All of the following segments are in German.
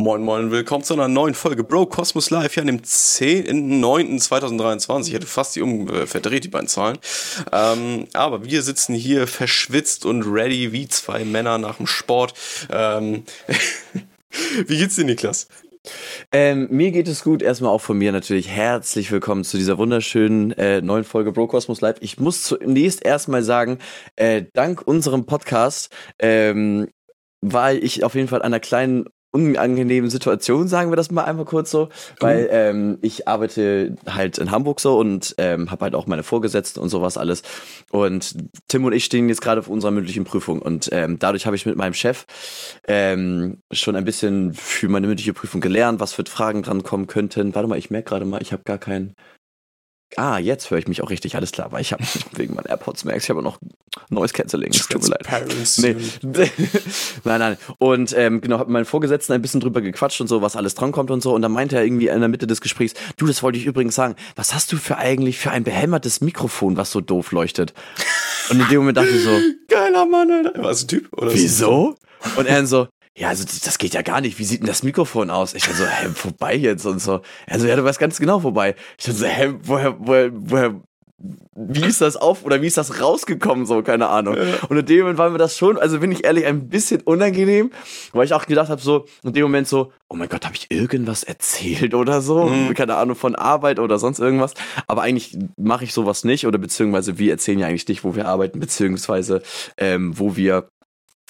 Moin Moin, willkommen zu einer neuen Folge Bro Cosmos Live, ja, an dem 10.9.2023. Ich hätte fast die um, äh, verdreht, die beiden Zahlen. Ähm, aber wir sitzen hier verschwitzt und ready wie zwei Männer nach dem Sport. Ähm, wie geht's dir, Niklas? Ähm, mir geht es gut. Erstmal auch von mir natürlich herzlich willkommen zu dieser wunderschönen äh, neuen Folge Bro Cosmos Live. Ich muss zunächst erstmal sagen, äh, dank unserem Podcast ähm, war ich auf jeden Fall einer kleinen unangenehmen Situation, sagen wir das mal einmal kurz so, weil ähm, ich arbeite halt in Hamburg so und ähm, habe halt auch meine Vorgesetzten und sowas alles. Und Tim und ich stehen jetzt gerade auf unserer mündlichen Prüfung und ähm, dadurch habe ich mit meinem Chef ähm, schon ein bisschen für meine mündliche Prüfung gelernt, was für Fragen dran kommen könnten. Warte mal, ich merke gerade mal, ich habe gar keinen Ah, jetzt höre ich mich auch richtig, alles klar, weil ich habe wegen meinen AirPods merkst, ich habe noch Noise Cancelling, es tut mir leid. Nee. nein, nein. Und ähm, genau, habe mit meinem Vorgesetzten ein bisschen drüber gequatscht und so, was alles drankommt und so. Und dann meinte er irgendwie in der Mitte des Gesprächs, du, das wollte ich übrigens sagen, was hast du für eigentlich für ein behämmertes Mikrofon, was so doof leuchtet? Und in dem Moment dachte ich so, geiler Mann, Alter. Was ein Typ? Oder wieso? Und er so, ja, also das geht ja gar nicht. Wie sieht denn das Mikrofon aus? Ich dachte so, hä, vorbei jetzt und so. Also ja, du weißt ganz genau vorbei. Ich dachte so, hä, woher, woher, woher, wie ist das auf oder wie ist das rausgekommen, so, keine Ahnung. Und in dem Moment war mir das schon, also bin ich ehrlich, ein bisschen unangenehm, weil ich auch gedacht habe, so, in dem Moment so, oh mein Gott, habe ich irgendwas erzählt oder so? Mhm. Keine Ahnung, von Arbeit oder sonst irgendwas. Aber eigentlich mache ich sowas nicht oder beziehungsweise wir erzählen ja eigentlich nicht, wo wir arbeiten, beziehungsweise ähm, wo wir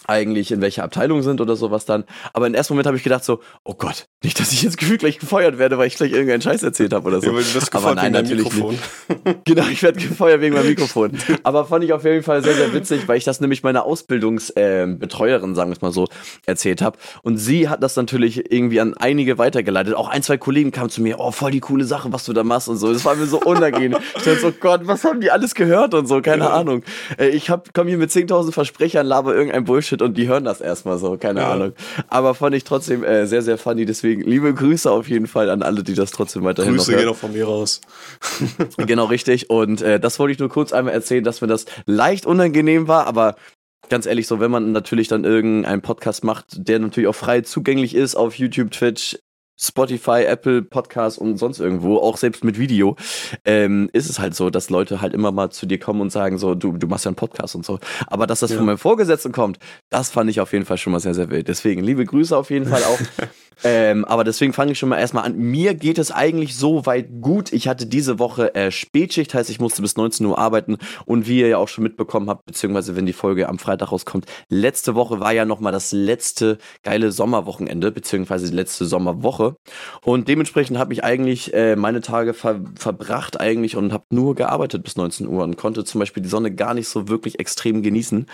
eigentlich in welcher Abteilung sind oder sowas dann. Aber im ersten Moment habe ich gedacht so, oh Gott, nicht, dass ich jetzt gefühlt gleich gefeuert werde, weil ich gleich irgendeinen Scheiß erzählt habe oder so. Ja, weil du wirst Aber nein, wegen natürlich Mikrofon. Nicht. Genau, ich werde gefeuert wegen meinem Mikrofon. Aber fand ich auf jeden Fall sehr, sehr witzig, weil ich das nämlich meiner Ausbildungsbetreuerin, äh, sagen wir es mal so, erzählt habe. Und sie hat das natürlich irgendwie an einige weitergeleitet. Auch ein, zwei Kollegen kamen zu mir, oh, voll die coole Sache, was du da machst und so. Das war mir so unangenehm. ich dachte so, Gott, was haben die alles gehört und so, keine ja. Ahnung. Äh, ich komme hier mit 10.000 Versprechern, laber irgendein Bullshit Shit und die hören das erstmal so, keine ja. Ahnung. Aber fand ich trotzdem äh, sehr, sehr funny. Deswegen liebe Grüße auf jeden Fall an alle, die das trotzdem weiterhin Grüße noch gehen auch von mir raus. genau, richtig. Und äh, das wollte ich nur kurz einmal erzählen, dass mir das leicht unangenehm war, aber ganz ehrlich, so wenn man natürlich dann irgendeinen Podcast macht, der natürlich auch frei zugänglich ist auf YouTube, Twitch, Spotify, Apple Podcasts und sonst irgendwo, auch selbst mit Video, ähm, ist es halt so, dass Leute halt immer mal zu dir kommen und sagen so, du, du machst ja einen Podcast und so. Aber dass das ja. von meinem Vorgesetzten kommt, das fand ich auf jeden Fall schon mal sehr, sehr wild. Deswegen liebe Grüße auf jeden Fall auch Ähm, aber deswegen fange ich schon mal erstmal an. Mir geht es eigentlich so weit gut. Ich hatte diese Woche äh, Spätschicht, heißt ich musste bis 19 Uhr arbeiten und wie ihr ja auch schon mitbekommen habt, beziehungsweise wenn die Folge am Freitag rauskommt, letzte Woche war ja nochmal das letzte geile Sommerwochenende, beziehungsweise die letzte Sommerwoche und dementsprechend habe ich eigentlich äh, meine Tage ver verbracht eigentlich und habe nur gearbeitet bis 19 Uhr und konnte zum Beispiel die Sonne gar nicht so wirklich extrem genießen.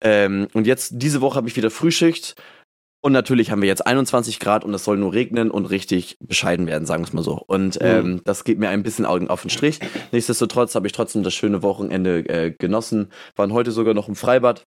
Ähm, und jetzt diese Woche habe ich wieder Frühschicht und natürlich haben wir jetzt 21 Grad und es soll nur regnen und richtig bescheiden werden, sagen wir es mal so. Und mhm. ähm, das geht mir ein bisschen Augen auf den Strich. Nichtsdestotrotz habe ich trotzdem das schöne Wochenende äh, genossen. Waren heute sogar noch im Freibad.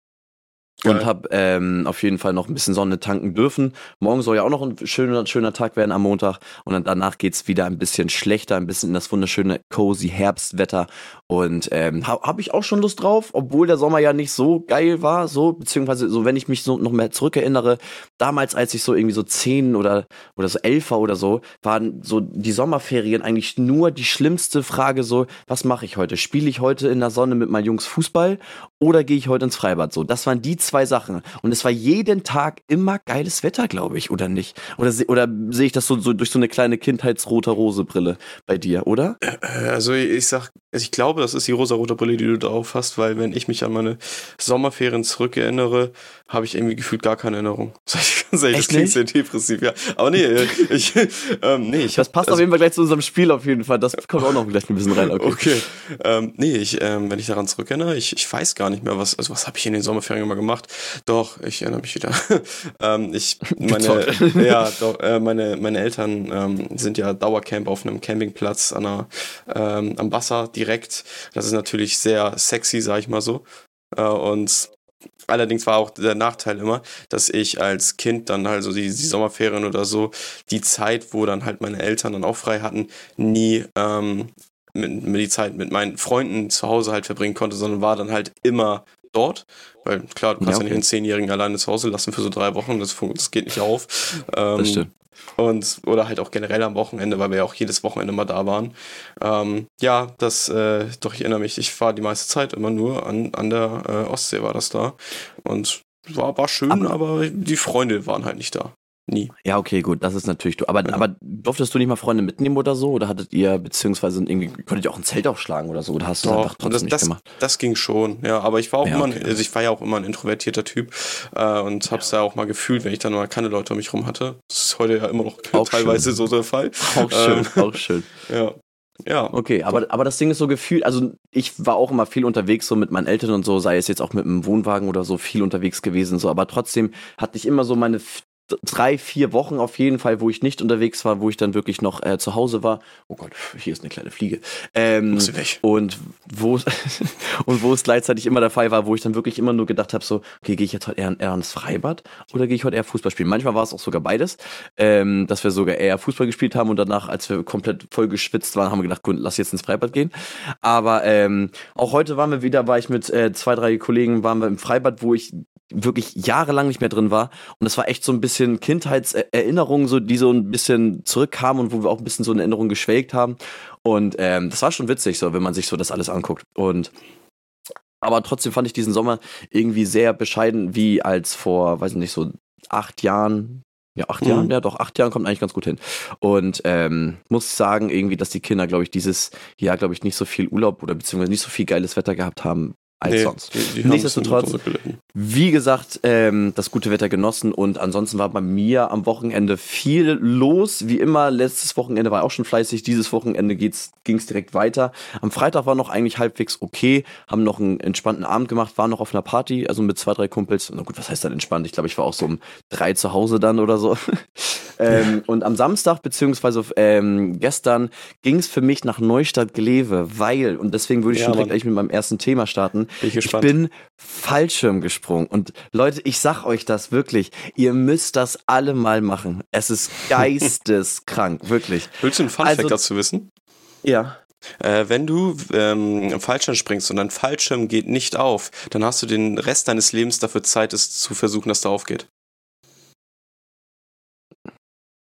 Und habe ähm, auf jeden Fall noch ein bisschen Sonne tanken dürfen. Morgen soll ja auch noch ein schöner, schöner Tag werden am Montag. Und dann danach geht's wieder ein bisschen schlechter, ein bisschen in das wunderschöne cozy Herbstwetter. Und ähm, habe hab ich auch schon Lust drauf, obwohl der Sommer ja nicht so geil war, so, beziehungsweise so, wenn ich mich so noch mehr zurückerinnere, damals, als ich so irgendwie so zehn oder, oder so elf war oder so, waren so die Sommerferien eigentlich nur die schlimmste Frage so, was mache ich heute? Spiele ich heute in der Sonne mit meinen Jungs Fußball oder gehe ich heute ins Freibad? So, das waren die zwei Sachen. Und es war jeden Tag immer geiles Wetter, glaube ich, oder nicht? Oder, oder sehe ich das so, so durch so eine kleine Kindheitsroter Rose-Brille bei dir, oder? Äh, also ich sag, ich glaube, das ist die rosa-rote Brille, die du drauf hast, weil wenn ich mich an meine Sommerferien zurückerinnere, habe ich irgendwie gefühlt gar keine Erinnerung. Sag ich ganz ehrlich, das klingt sehr depressiv, ja. Aber nee, äh, ich, ähm, nee, ich Das passt also, auf jeden Fall gleich zu unserem Spiel auf jeden Fall. Das kommt auch noch gleich ein bisschen rein. Okay. okay. Ähm, nee, ich, ähm, wenn ich daran zurückerinnere, ich, ich weiß gar nicht mehr, was, also was habe ich in den Sommerferien immer gemacht. Doch, ich erinnere mich wieder. ähm, ich, meine, ja, doch, äh, meine, meine Eltern ähm, sind ja Dauercamp auf einem Campingplatz an einer, ähm, am Wasser direkt. Das ist natürlich sehr sexy, sag ich mal so. Äh, und Allerdings war auch der Nachteil immer, dass ich als Kind dann halt so die, die, Sommerferien oder so, die Zeit, wo dann halt meine Eltern dann auch frei hatten, nie ähm, mit, mit die Zeit mit meinen Freunden zu Hause halt verbringen konnte, sondern war dann halt immer dort. Weil klar, du kannst ja, okay. ja nicht einen Zehnjährigen alleine zu Hause lassen für so drei Wochen, das, das geht nicht auf. Ähm, das stimmt. Und, oder halt auch generell am Wochenende, weil wir ja auch jedes Wochenende mal da waren. Ähm, ja, das, äh, doch, ich erinnere mich, ich war die meiste Zeit immer nur an, an der äh, Ostsee war das da. Und war, war schön, aber, aber die Freunde waren halt nicht da. Nie. Ja, okay, gut, das ist natürlich du. Aber, ja. aber durftest du nicht mal Freunde mitnehmen oder so? Oder hattet ihr, beziehungsweise irgendwie, konntet ihr auch ein Zelt aufschlagen oder so? Oder hast du das einfach trotzdem das, nicht das, gemacht? Das ging schon, ja. Aber ich war auch ja, immer, okay. also ich war ja auch immer ein introvertierter Typ äh, und hab's ja. da auch mal gefühlt, wenn ich dann mal keine Leute um mich rum hatte. Das ist heute ja immer noch auch teilweise schön. so der Fall. Auch schön, ähm, auch schön. Ja. Ja. Okay, aber, aber das Ding ist so gefühlt, also ich war auch immer viel unterwegs, so mit meinen Eltern und so, sei es jetzt auch mit einem Wohnwagen oder so, viel unterwegs gewesen, so, aber trotzdem hatte ich immer so meine drei, vier Wochen auf jeden Fall, wo ich nicht unterwegs war, wo ich dann wirklich noch äh, zu Hause war. Oh Gott, hier ist eine kleine Fliege. Ähm, und wo und wo es gleichzeitig immer der Fall war, wo ich dann wirklich immer nur gedacht habe, so, okay, gehe ich jetzt heute eher, eher ans Freibad oder gehe ich heute eher Fußball spielen? Manchmal war es auch sogar beides, ähm, dass wir sogar eher Fußball gespielt haben und danach, als wir komplett voll geschwitzt waren, haben wir gedacht, gut, lass jetzt ins Freibad gehen. Aber ähm, auch heute waren wir wieder, war ich mit äh, zwei, drei Kollegen, waren wir im Freibad, wo ich wirklich jahrelang nicht mehr drin war. Und das war echt so ein bisschen Kindheitserinnerungen, so, die so ein bisschen zurückkamen und wo wir auch ein bisschen so in Erinnerung geschwelgt haben. Und ähm, das war schon witzig, so, wenn man sich so das alles anguckt. Und aber trotzdem fand ich diesen Sommer irgendwie sehr bescheiden, wie als vor, weiß ich nicht, so acht Jahren. Ja, acht mhm. Jahren, ja doch, acht Jahren kommt eigentlich ganz gut hin. Und ähm, muss sagen, irgendwie, dass die Kinder, glaube ich, dieses Jahr, glaube ich, nicht so viel Urlaub oder beziehungsweise nicht so viel geiles Wetter gehabt haben, als nee, sonst. Die, die Nichtsdestotrotz, wie gesagt, ähm, das gute Wetter genossen und ansonsten war bei mir am Wochenende viel los. Wie immer, letztes Wochenende war auch schon fleißig, dieses Wochenende ging es direkt weiter. Am Freitag war noch eigentlich halbwegs okay, haben noch einen entspannten Abend gemacht, waren noch auf einer Party, also mit zwei, drei Kumpels. Na gut, was heißt dann entspannt? Ich glaube, ich war auch so um drei zu Hause dann oder so. ähm, und am Samstag, beziehungsweise ähm, gestern, ging es für mich nach Neustadt-Glewe, weil, und deswegen würde ich ja, schon direkt eigentlich mit meinem ersten Thema starten, bin ich, ich bin Fallschirm gesprungen. Und Leute, ich sag euch das wirklich, ihr müsst das alle mal machen. Es ist geisteskrank, wirklich. Willst du einen Funfact also, dazu wissen? Ja. Äh, wenn du ähm, Fallschirm springst und dein Fallschirm geht nicht auf, dann hast du den Rest deines Lebens dafür Zeit, es zu versuchen, dass der aufgeht.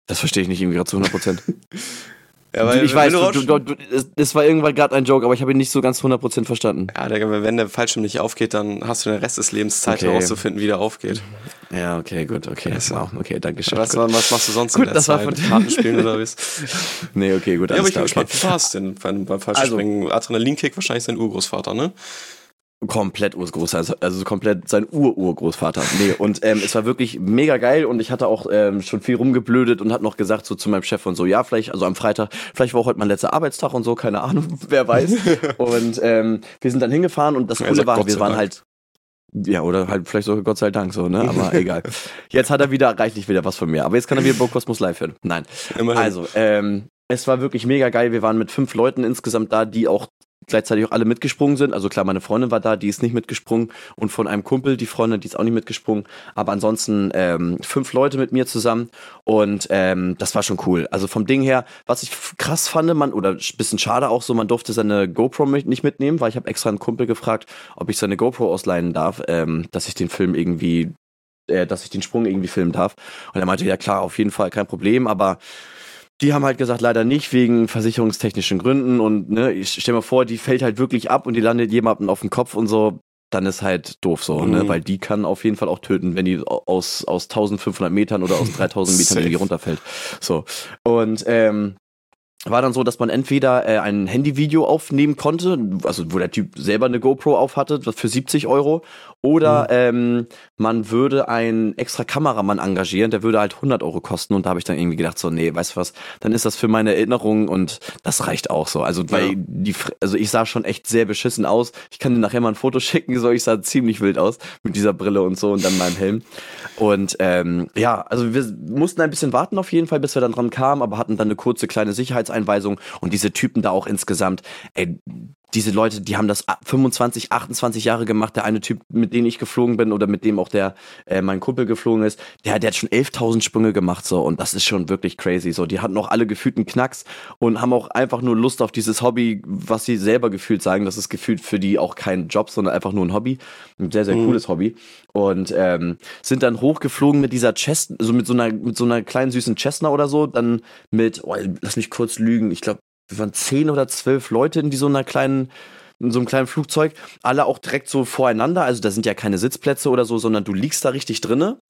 Das verstehe ich nicht irgendwie gerade zu 100 Prozent. Ja, ich weiß, du, du, du, das war irgendwann gerade ein Joke, aber ich habe ihn nicht so ganz 100% verstanden. Ja, der, wenn der Fallschirm nicht aufgeht, dann hast du den Rest des Lebens Zeit okay. herauszufinden, wie der aufgeht. Ja, okay, gut, okay. Also, wow, okay, danke schön. Was, was, machst du sonst gut, in der das Zeit? War von Karten spielen oder was? nee, okay, gut. Ja, aber ich gespannt, okay. es denn beim, beim Fallschirmspringen? Also, Adrenalinkick wahrscheinlich sein Urgroßvater, ne? Komplett Urgroßvater, also komplett sein Ur-Urgroßvater. Nee, und ähm, es war wirklich mega geil und ich hatte auch ähm, schon viel rumgeblödet und hat noch gesagt so zu meinem Chef und so, ja, vielleicht, also am Freitag, vielleicht war auch heute mein letzter Arbeitstag und so, keine Ahnung, wer weiß. und ähm, wir sind dann hingefahren und das Coole war, wir waren halt ja, oder halt vielleicht sogar Gott sei Dank so, ne? Aber egal. Jetzt hat er wieder reichlich wieder was von mir. Aber jetzt kann er wieder Kosmos live hören. Nein. Immerhin. Also, ähm, es war wirklich mega geil. Wir waren mit fünf Leuten insgesamt da, die auch gleichzeitig auch alle mitgesprungen sind. Also klar, meine Freundin war da, die ist nicht mitgesprungen und von einem Kumpel, die Freundin, die ist auch nicht mitgesprungen. Aber ansonsten ähm, fünf Leute mit mir zusammen und ähm, das war schon cool. Also vom Ding her, was ich krass fand, man oder bisschen schade auch so, man durfte seine GoPro nicht mitnehmen, weil ich habe extra einen Kumpel gefragt, ob ich seine GoPro ausleihen darf, ähm, dass ich den Film irgendwie, äh, dass ich den Sprung irgendwie filmen darf. Und er meinte, ja klar, auf jeden Fall kein Problem, aber die haben halt gesagt, leider nicht, wegen versicherungstechnischen Gründen. Und ne, ich stell mir vor, die fällt halt wirklich ab und die landet jemandem auf dem Kopf und so. Dann ist halt doof so, ne? mhm. ne? Weil die kann auf jeden Fall auch töten, wenn die aus, aus 1500 Metern oder aus 3000 Metern irgendwie runterfällt. So. Und, ähm, war dann so, dass man entweder äh, ein Handyvideo aufnehmen konnte, also wo der Typ selber eine GoPro auf hatte, für 70 Euro, oder mhm. ähm, man würde einen extra Kameramann engagieren, der würde halt 100 Euro kosten. Und da habe ich dann irgendwie gedacht, so, nee, weißt du was, dann ist das für meine Erinnerung und das reicht auch so. Also, weil ja. die, also ich sah schon echt sehr beschissen aus. Ich kann dir nachher mal ein Foto schicken, so ich sah ziemlich wild aus mit dieser Brille und so und dann meinem Helm. Und ähm, ja, also wir mussten ein bisschen warten auf jeden Fall, bis wir dann dran kamen, aber hatten dann eine kurze kleine Sicherheitseinweisung und diese Typen da auch insgesamt, ey, diese Leute, die haben das 25, 28 Jahre gemacht. Der eine Typ, mit dem ich geflogen bin oder mit dem auch der äh, mein Kumpel geflogen ist, der, der hat schon 11.000 Sprünge gemacht so und das ist schon wirklich crazy. So, die hatten auch alle gefühlten Knacks und haben auch einfach nur Lust auf dieses Hobby, was sie selber gefühlt sagen. Das ist gefühlt für die auch kein Job, sondern einfach nur ein Hobby, ein sehr sehr mhm. cooles Hobby und ähm, sind dann hochgeflogen mit dieser Chest, so mit so einer mit so einer kleinen süßen Cessna oder so, dann mit, oh, lass mich kurz lügen, ich glaube wir waren zehn oder zwölf Leute in so einer kleinen in so einem kleinen Flugzeug, alle auch direkt so voreinander, also da sind ja keine Sitzplätze oder so, sondern du liegst da richtig drinne.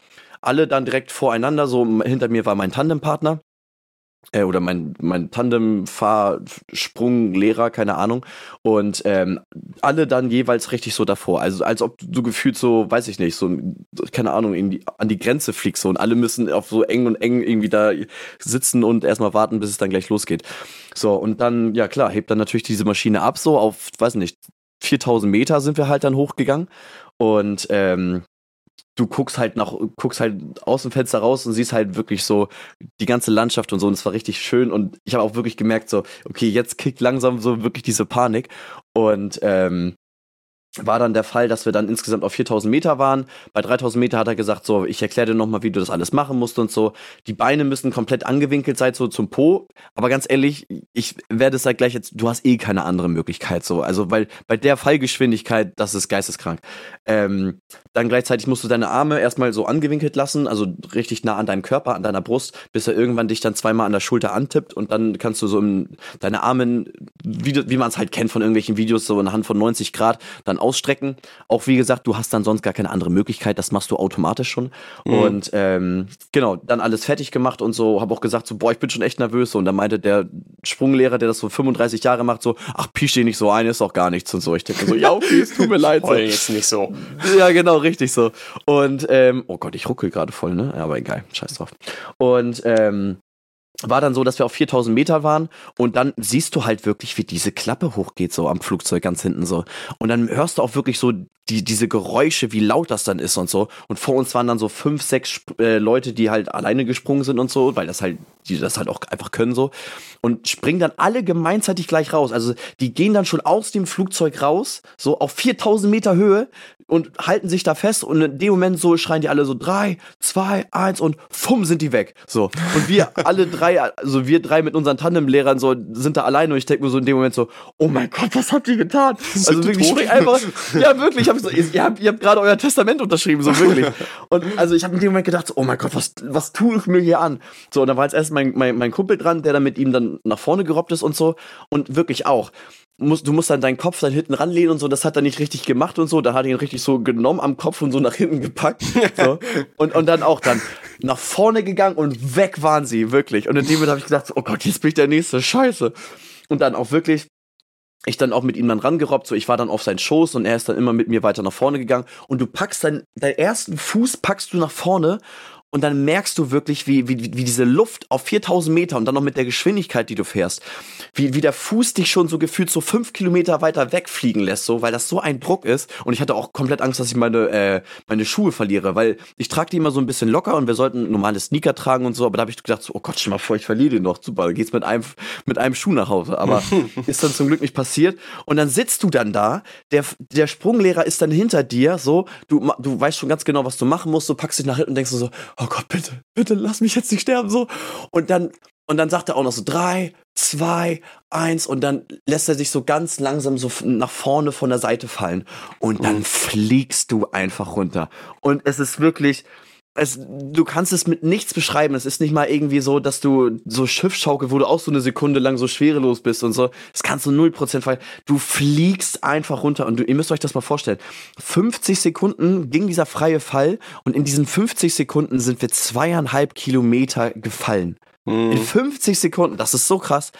Alle dann direkt voreinander, so hinter mir war mein Tandempartner äh, oder mein, mein Tandem-Fahrsprung-Lehrer, keine Ahnung. Und ähm, alle dann jeweils richtig so davor. Also als ob du gefühlt so, weiß ich nicht, so, keine Ahnung, die, an die Grenze fliegst. So, und alle müssen auf so eng und eng irgendwie da sitzen und erstmal warten, bis es dann gleich losgeht. So, und dann, ja klar, hebt dann natürlich diese Maschine ab, so auf, weiß nicht, 4000 Meter sind wir halt dann hochgegangen. Und ähm, du guckst halt nach, guckst halt aus dem Fenster raus und siehst halt wirklich so die ganze Landschaft und so. Und es war richtig schön. Und ich habe auch wirklich gemerkt, so, okay, jetzt kickt langsam so wirklich diese Panik. Und ähm, war dann der Fall, dass wir dann insgesamt auf 4000 Meter waren. Bei 3000 Meter hat er gesagt, so, ich erkläre dir nochmal, wie du das alles machen musst und so. Die Beine müssen komplett angewinkelt sein, so zum Po. Aber ganz ehrlich, ich werde es halt gleich jetzt, du hast eh keine andere Möglichkeit, so. Also, weil bei der Fallgeschwindigkeit, das ist geisteskrank. Ähm, dann gleichzeitig musst du deine Arme erstmal so angewinkelt lassen, also richtig nah an deinem Körper, an deiner Brust, bis er irgendwann dich dann zweimal an der Schulter antippt und dann kannst du so im, deine Arme, wie, wie man es halt kennt von irgendwelchen Videos, so anhand von 90 Grad, dann ausstrecken. Auch wie gesagt, du hast dann sonst gar keine andere Möglichkeit, das machst du automatisch schon. Mhm. Und ähm, genau, dann alles fertig gemacht und so, habe auch gesagt, so, boah, ich bin schon echt nervös. Und dann meinte der Sprunglehrer, der das so 35 Jahre macht, so, ach, pisch dich nicht so ein, ist doch gar nichts und so. Ich denke so, ja, okay, es tut mir leid. So. jetzt nicht so. Ja, genau, richtig so. Und, ähm, oh Gott, ich ruckel gerade voll, ne? Ja, aber egal, scheiß drauf. Und, ähm, war dann so, dass wir auf 4000 Meter waren und dann siehst du halt wirklich, wie diese Klappe hochgeht, so am Flugzeug ganz hinten so. Und dann hörst du auch wirklich so die, diese Geräusche, wie laut das dann ist und so. Und vor uns waren dann so fünf, sechs äh, Leute, die halt alleine gesprungen sind und so, weil das halt, die das halt auch einfach können so. Und springen dann alle gemeinseitig gleich raus. Also die gehen dann schon aus dem Flugzeug raus, so auf 4000 Meter Höhe und halten sich da fest und in dem Moment so schreien die alle so drei, zwei, eins und fumm sind die weg. So. Und wir alle drei, also wir drei mit unseren Tandemlehrern so, sind da alleine und ich denke mir so in dem Moment so, oh mein Gott, was habt ihr getan? Also wirklich, ich spring einfach, ja wirklich, ich hab so, ihr habt, ihr habt gerade euer Testament unterschrieben, so wirklich. Und also ich habe in dem Moment gedacht, so, oh mein Gott, was, was tue ich mir hier an? So, und da war jetzt erst mein, mein, mein Kumpel dran, der dann mit ihm dann nach vorne gerobbt ist und so. Und wirklich auch musst, du musst dann deinen Kopf dann hinten ranlehnen und so, das hat er nicht richtig gemacht und so, da hat er ihn richtig so genommen am Kopf und so nach hinten gepackt. So. Und, und dann auch dann nach vorne gegangen und weg waren sie, wirklich. Und in dem Moment habe ich gedacht, oh Gott, jetzt bin ich der nächste Scheiße. Und dann auch wirklich, ich dann auch mit ihm dann rangerobbt, so ich war dann auf seinen Schoß und er ist dann immer mit mir weiter nach vorne gegangen und du packst dann, deinen ersten Fuß packst du nach vorne und dann merkst du wirklich, wie, wie, wie diese Luft auf 4000 Meter und dann noch mit der Geschwindigkeit, die du fährst, wie, wie der Fuß dich schon so gefühlt so fünf Kilometer weiter wegfliegen lässt, so, weil das so ein Druck ist. Und ich hatte auch komplett Angst, dass ich meine, äh, meine Schuhe verliere, weil ich trage die immer so ein bisschen locker und wir sollten normale Sneaker tragen und so, aber da habe ich gedacht, so, oh Gott, stell mal vor, ich verliere den noch. Super, dann geht's mit einem, mit einem Schuh nach Hause. Aber ist dann zum Glück nicht passiert. Und dann sitzt du dann da, der, der Sprunglehrer ist dann hinter dir, so, du, du weißt schon ganz genau, was du machen musst, du packst dich nach hinten und denkst so, oh Gott, bitte, bitte lass mich jetzt nicht sterben, so. Und dann, und dann sagt er auch noch so drei, zwei, eins und dann lässt er sich so ganz langsam so nach vorne von der Seite fallen und dann mhm. fliegst du einfach runter. Und es ist wirklich, es, du kannst es mit nichts beschreiben. Es ist nicht mal irgendwie so, dass du so Schiffschaukel, wo du auch so eine Sekunde lang so schwerelos bist und so. Das kannst du 0% fallen. Du fliegst einfach runter und du, ihr müsst euch das mal vorstellen. 50 Sekunden ging dieser freie Fall und in diesen 50 Sekunden sind wir zweieinhalb Kilometer gefallen. Mhm. In 50 Sekunden, das ist so krass.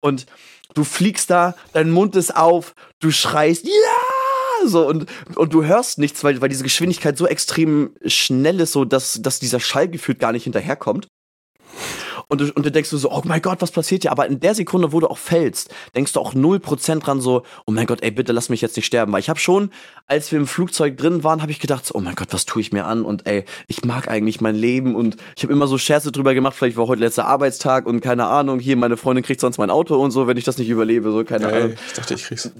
Und du fliegst da, dein Mund ist auf, du schreist, ja! So und, und du hörst nichts, weil, weil diese Geschwindigkeit so extrem schnell ist, so dass, dass dieser Schall gefühlt gar nicht hinterherkommt. Und du, und du denkst du so, oh mein Gott, was passiert hier? Aber in der Sekunde, wo du auch fällst, denkst du auch 0% dran so, oh mein Gott, ey, bitte lass mich jetzt nicht sterben. Weil ich habe schon, als wir im Flugzeug drin waren, habe ich gedacht, so, oh mein Gott, was tue ich mir an? Und ey, ich mag eigentlich mein Leben und ich habe immer so Scherze drüber gemacht, vielleicht war heute letzter Arbeitstag und keine Ahnung, hier, meine Freundin kriegt sonst mein Auto und so, wenn ich das nicht überlebe, so, keine ja, Ahnung. Ich dachte, ich krieg's.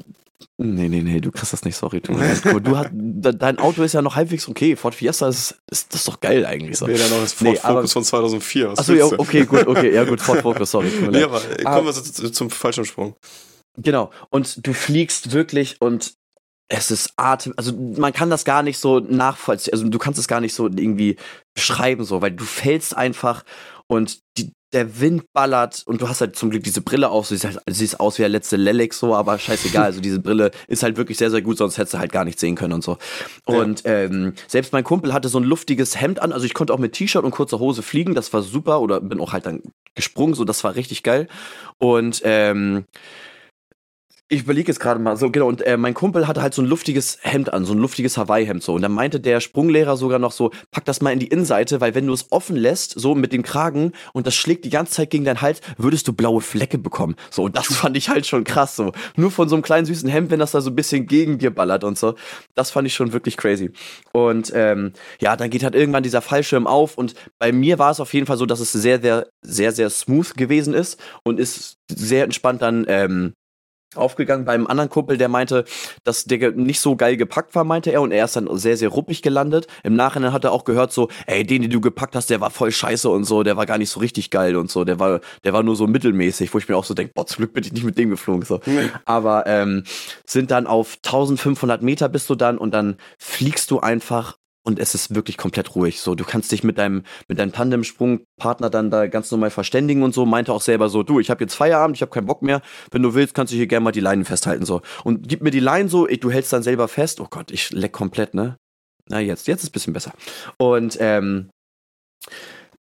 Nee, nee, nee, du kriegst das nicht, sorry. Du, du hast, dein Auto ist ja noch halbwegs okay. Ford Fiesta ist, ist das ist doch geil eigentlich. So. Nee, dann noch das Ford nee, Focus aber, von 2004. Achso, ja, okay, gut, okay, ja gut, Ford Focus, sorry. Nee, aber kommen ah. wir zum, zum Fallschirmsprung. Genau, und du fliegst wirklich und es ist Atem, also man kann das gar nicht so nachvollziehen, also du kannst es gar nicht so irgendwie beschreiben, so, weil du fällst einfach und die, der Wind ballert und du hast halt zum Glück diese Brille auf, so siehst, halt, siehst aus wie der letzte Lelek so, aber scheißegal, also diese Brille ist halt wirklich sehr, sehr gut, sonst hättest du halt gar nicht sehen können und so. Und ja. ähm, selbst mein Kumpel hatte so ein luftiges Hemd an, also ich konnte auch mit T-Shirt und kurzer Hose fliegen, das war super, oder bin auch halt dann gesprungen, so, das war richtig geil. Und ähm, ich überlege jetzt gerade mal so, genau, und äh, mein Kumpel hatte halt so ein luftiges Hemd an, so ein luftiges Hawaii-Hemd so. Und dann meinte der Sprunglehrer sogar noch so, pack das mal in die Innenseite, weil wenn du es offen lässt, so mit dem Kragen und das schlägt die ganze Zeit gegen deinen Hals, würdest du blaue Flecke bekommen. So, und das fand ich halt schon krass so. Nur von so einem kleinen süßen Hemd, wenn das da so ein bisschen gegen dir ballert und so. Das fand ich schon wirklich crazy. Und ähm, ja, dann geht halt irgendwann dieser Fallschirm auf und bei mir war es auf jeden Fall so, dass es sehr, sehr, sehr, sehr smooth gewesen ist und ist sehr entspannt dann ähm, aufgegangen beim anderen Kumpel, der meinte, dass der nicht so geil gepackt war, meinte er, und er ist dann sehr, sehr ruppig gelandet. Im Nachhinein hat er auch gehört so, ey, den, den du gepackt hast, der war voll scheiße und so, der war gar nicht so richtig geil und so, der war, der war nur so mittelmäßig, wo ich mir auch so denke, boah, zum Glück bin ich nicht mit dem geflogen, so. Nee. Aber, ähm, sind dann auf 1500 Meter bist du dann und dann fliegst du einfach und es ist wirklich komplett ruhig. So, du kannst dich mit deinem mit deinem Tandemsprungpartner dann da ganz normal verständigen und so. Meinte auch selber so, du, ich habe jetzt Feierabend, ich habe keinen Bock mehr. Wenn du willst, kannst du hier gerne mal die Leinen festhalten so. Und gib mir die Leinen so, ich, du hältst dann selber fest. Oh Gott, ich leck komplett, ne? Na jetzt, jetzt ist ein bisschen besser. Und ähm,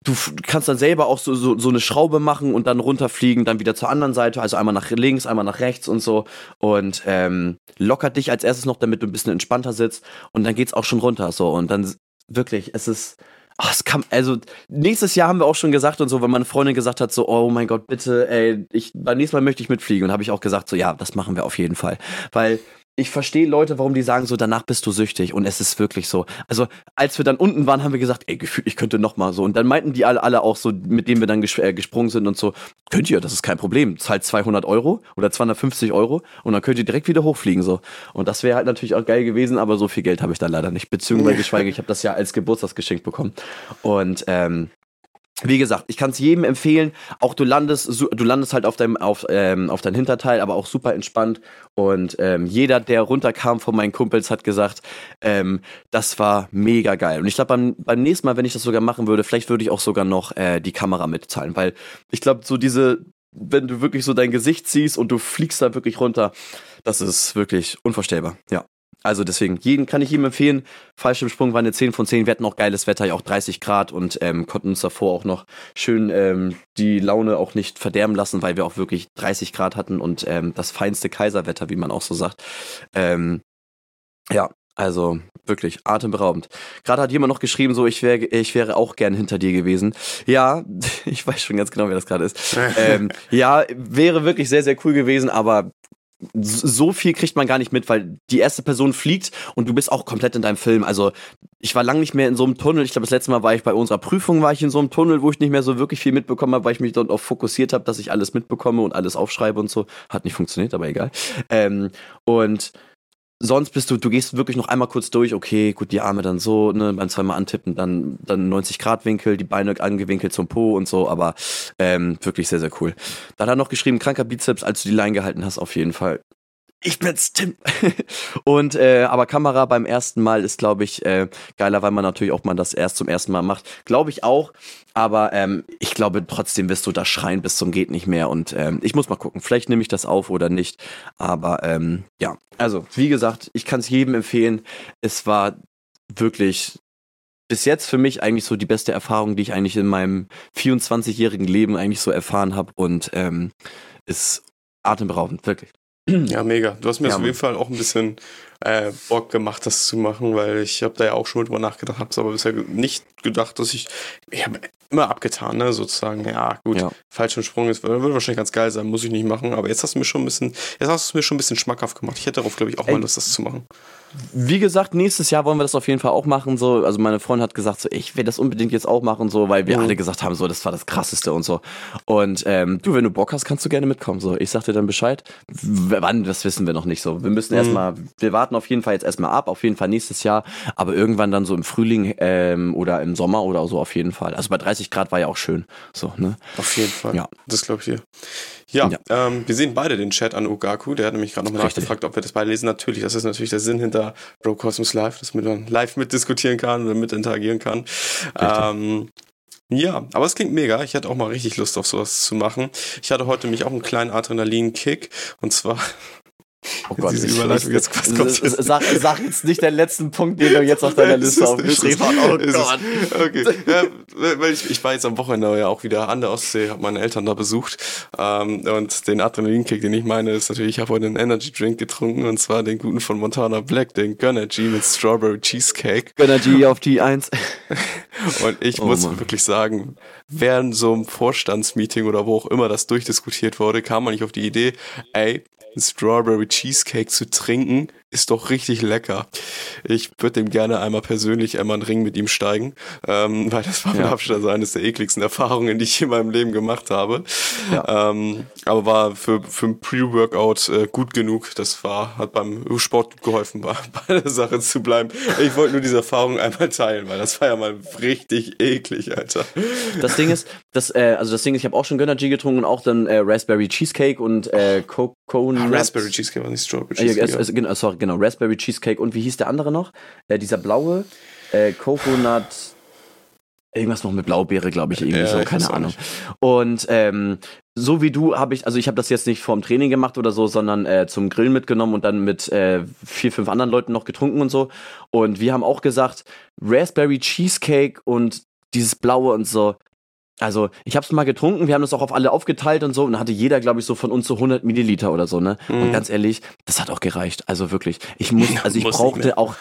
du kannst dann selber auch so, so, so eine Schraube machen und dann runterfliegen, dann wieder zur anderen Seite, also einmal nach links, einmal nach rechts und so. Und ähm, lockert dich als erstes noch, damit du ein bisschen entspannter sitzt. Und dann geht's auch schon runter so. Und dann wirklich, es ist. Oh, es kam, also nächstes Jahr haben wir auch schon gesagt und so, wenn meine Freundin gesagt hat, so, oh mein Gott, bitte, ey, ich, beim nächsten Mal möchte ich mitfliegen. Und habe ich auch gesagt, so, ja, das machen wir auf jeden Fall. Weil ich verstehe Leute, warum die sagen so, danach bist du süchtig. Und es ist wirklich so. Also, als wir dann unten waren, haben wir gesagt, ey, gefühlt, ich könnte noch mal so. Und dann meinten die alle, alle auch so, mit denen wir dann ges äh, gesprungen sind und so, könnt ihr, das ist kein Problem. Zahlt 200 Euro oder 250 Euro und dann könnt ihr direkt wieder hochfliegen so. Und das wäre halt natürlich auch geil gewesen, aber so viel Geld habe ich dann leider nicht. Beziehungsweise geschweige, ich habe das ja als Geburtstagsgeschenk bekommen. Und ähm, wie gesagt, ich kann es jedem empfehlen. Auch du landest, du landest halt auf deinem, auf, ähm, auf dein Hinterteil, aber auch super entspannt. Und ähm, jeder, der runterkam von meinen Kumpels, hat gesagt, ähm, das war mega geil. Und ich glaube, beim, beim nächsten Mal, wenn ich das sogar machen würde, vielleicht würde ich auch sogar noch äh, die Kamera mitzahlen, weil ich glaube, so diese, wenn du wirklich so dein Gesicht siehst und du fliegst da wirklich runter, das ist wirklich unvorstellbar. Ja. Also deswegen, jeden kann ich ihm empfehlen. Fallschirmsprung war eine 10 von 10. Wir hatten auch geiles Wetter, ja auch 30 Grad und ähm, konnten uns davor auch noch schön ähm, die Laune auch nicht verderben lassen, weil wir auch wirklich 30 Grad hatten und ähm, das feinste Kaiserwetter, wie man auch so sagt. Ähm, ja, also wirklich atemberaubend. Gerade hat jemand noch geschrieben, so ich wäre ich wäre auch gern hinter dir gewesen. Ja, ich weiß schon ganz genau, wer das gerade ist. ähm, ja, wäre wirklich sehr sehr cool gewesen, aber so viel kriegt man gar nicht mit, weil die erste Person fliegt und du bist auch komplett in deinem Film. Also ich war lange nicht mehr in so einem Tunnel. Ich glaube, das letzte Mal war ich bei unserer Prüfung, war ich in so einem Tunnel, wo ich nicht mehr so wirklich viel mitbekommen habe, weil ich mich dort auch fokussiert habe, dass ich alles mitbekomme und alles aufschreibe und so. Hat nicht funktioniert, aber egal. Ähm, und sonst bist du, du gehst wirklich noch einmal kurz durch, okay, gut, die Arme dann so, ne, beim zweimal antippen, dann, dann 90 Grad Winkel, die Beine angewinkelt zum Po und so, aber ähm, wirklich sehr, sehr cool. Dann hat er noch geschrieben, kranker Bizeps, als du die Line gehalten hast, auf jeden Fall ich bin's, Tim. und äh, aber Kamera beim ersten Mal ist, glaube ich, äh, geiler, weil man natürlich auch mal das erst zum ersten Mal macht. Glaube ich auch. Aber ähm, ich glaube trotzdem wirst du da schreien bis zum geht nicht mehr. Und ähm, ich muss mal gucken. Vielleicht nehme ich das auf oder nicht. Aber ähm, ja, also wie gesagt, ich kann es jedem empfehlen. Es war wirklich bis jetzt für mich eigentlich so die beste Erfahrung, die ich eigentlich in meinem 24-jährigen Leben eigentlich so erfahren habe. Und ähm, ist atemberaubend, wirklich. Ja, mega. Du hast mir ja, auf jeden Fall auch ein bisschen äh, Bock gemacht, das zu machen, weil ich habe da ja auch schon drüber nachgedacht, habe es aber bisher nicht gedacht, dass ich, ich habe immer abgetan, ne, sozusagen, ja gut, ja. falschen Sprung ist, würde wahrscheinlich ganz geil sein, muss ich nicht machen, aber jetzt hast du mir schon ein bisschen, jetzt hast du es mir schon ein bisschen schmackhaft gemacht. Ich hätte darauf, glaube ich, auch Ey, mal Lust, das zu machen. Wie gesagt, nächstes Jahr wollen wir das auf jeden Fall auch machen, so, also meine Freundin hat gesagt, so, ich will das unbedingt jetzt auch machen, so, weil wir mhm. alle gesagt haben, so, das war das krasseste und so. Und ähm, du, wenn du Bock hast, kannst du gerne mitkommen, so. Ich sag dir dann Bescheid. Wann, das wissen wir noch nicht so. Wir müssen mhm. erstmal, wir warten auf jeden Fall jetzt erstmal ab, auf jeden Fall nächstes Jahr, aber irgendwann dann so im Frühling ähm, oder im Sommer oder so auf jeden Fall. Also bei 30 Grad war ja auch schön, so, ne? Auf jeden Fall. Ja. Das glaube ich dir. Ja, ja. Ähm, wir sehen beide den Chat an Ugaku. Der hat nämlich gerade nochmal nachgefragt, ob wir das beide lesen. Natürlich, das ist natürlich der Sinn hinter Bro Cosmos Live, dass man live mitdiskutieren kann oder mit interagieren kann. Ähm, ja, aber es klingt mega. Ich hätte auch mal richtig Lust auf sowas zu machen. Ich hatte heute mich auch einen kleinen Adrenalin-Kick. Und zwar Oh Gott, diese Überleitung jetzt was kommt jetzt? Sag, sag, jetzt nicht den letzten Punkt, den du jetzt auf deiner Liste aufgeschrieben hast. Oh Gott. Okay. Ja, ich, ich war jetzt am Wochenende ja auch wieder an der Ostsee, habe meine Eltern da besucht. Ähm, und den Adrenalinkick, den ich meine, ist natürlich, ich habe heute einen Energy Drink getrunken und zwar den guten von Montana Black, den Gunnergy mit Strawberry Cheesecake. Gunnergy auf die 1. und ich oh, muss Mann. wirklich sagen, während so einem Vorstandsmeeting oder wo auch immer das durchdiskutiert wurde, kam man nicht auf die Idee, ey, Strawberry Cheesecake zu trinken, ist doch richtig lecker. Ich würde dem gerne einmal persönlich einmal einen Ring mit ihm steigen, ähm, weil das war mit ja. Abstand eines der ekligsten Erfahrungen, die ich in meinem Leben gemacht habe. Ja. Ähm, aber war für, für ein Pre-Workout äh, gut genug. Das war, hat beim Sport geholfen, bei, bei der Sache zu bleiben. Ich wollte nur diese Erfahrung einmal teilen, weil das war ja mal richtig eklig, Alter. Das Ding ist, das, äh, also das Ding ist, ich habe auch schon Gönner G getrunken und auch dann äh, Raspberry Cheesecake und äh, Coconut. Ah, Raspberry Cheesecake war nicht Strawberry Cheesecake. Äh, ja. sorry, genau, Raspberry Cheesecake und wie hieß der andere noch? Äh, dieser blaue, äh, Coconut, irgendwas noch mit Blaubeere, glaube ich, irgendwie ja, so, keine Ahnung. Und ähm, so wie du habe ich, also ich habe das jetzt nicht vorm Training gemacht oder so, sondern äh, zum Grillen mitgenommen und dann mit äh, vier, fünf anderen Leuten noch getrunken und so. Und wir haben auch gesagt, Raspberry Cheesecake und dieses Blaue und so, also, ich habe es mal getrunken, wir haben das auch auf alle aufgeteilt und so und hatte jeder, glaube ich, so von uns so 100 Milliliter oder so, ne? Mhm. Und ganz ehrlich, das hat auch gereicht. Also wirklich, ich muss, also ich brauchte auch,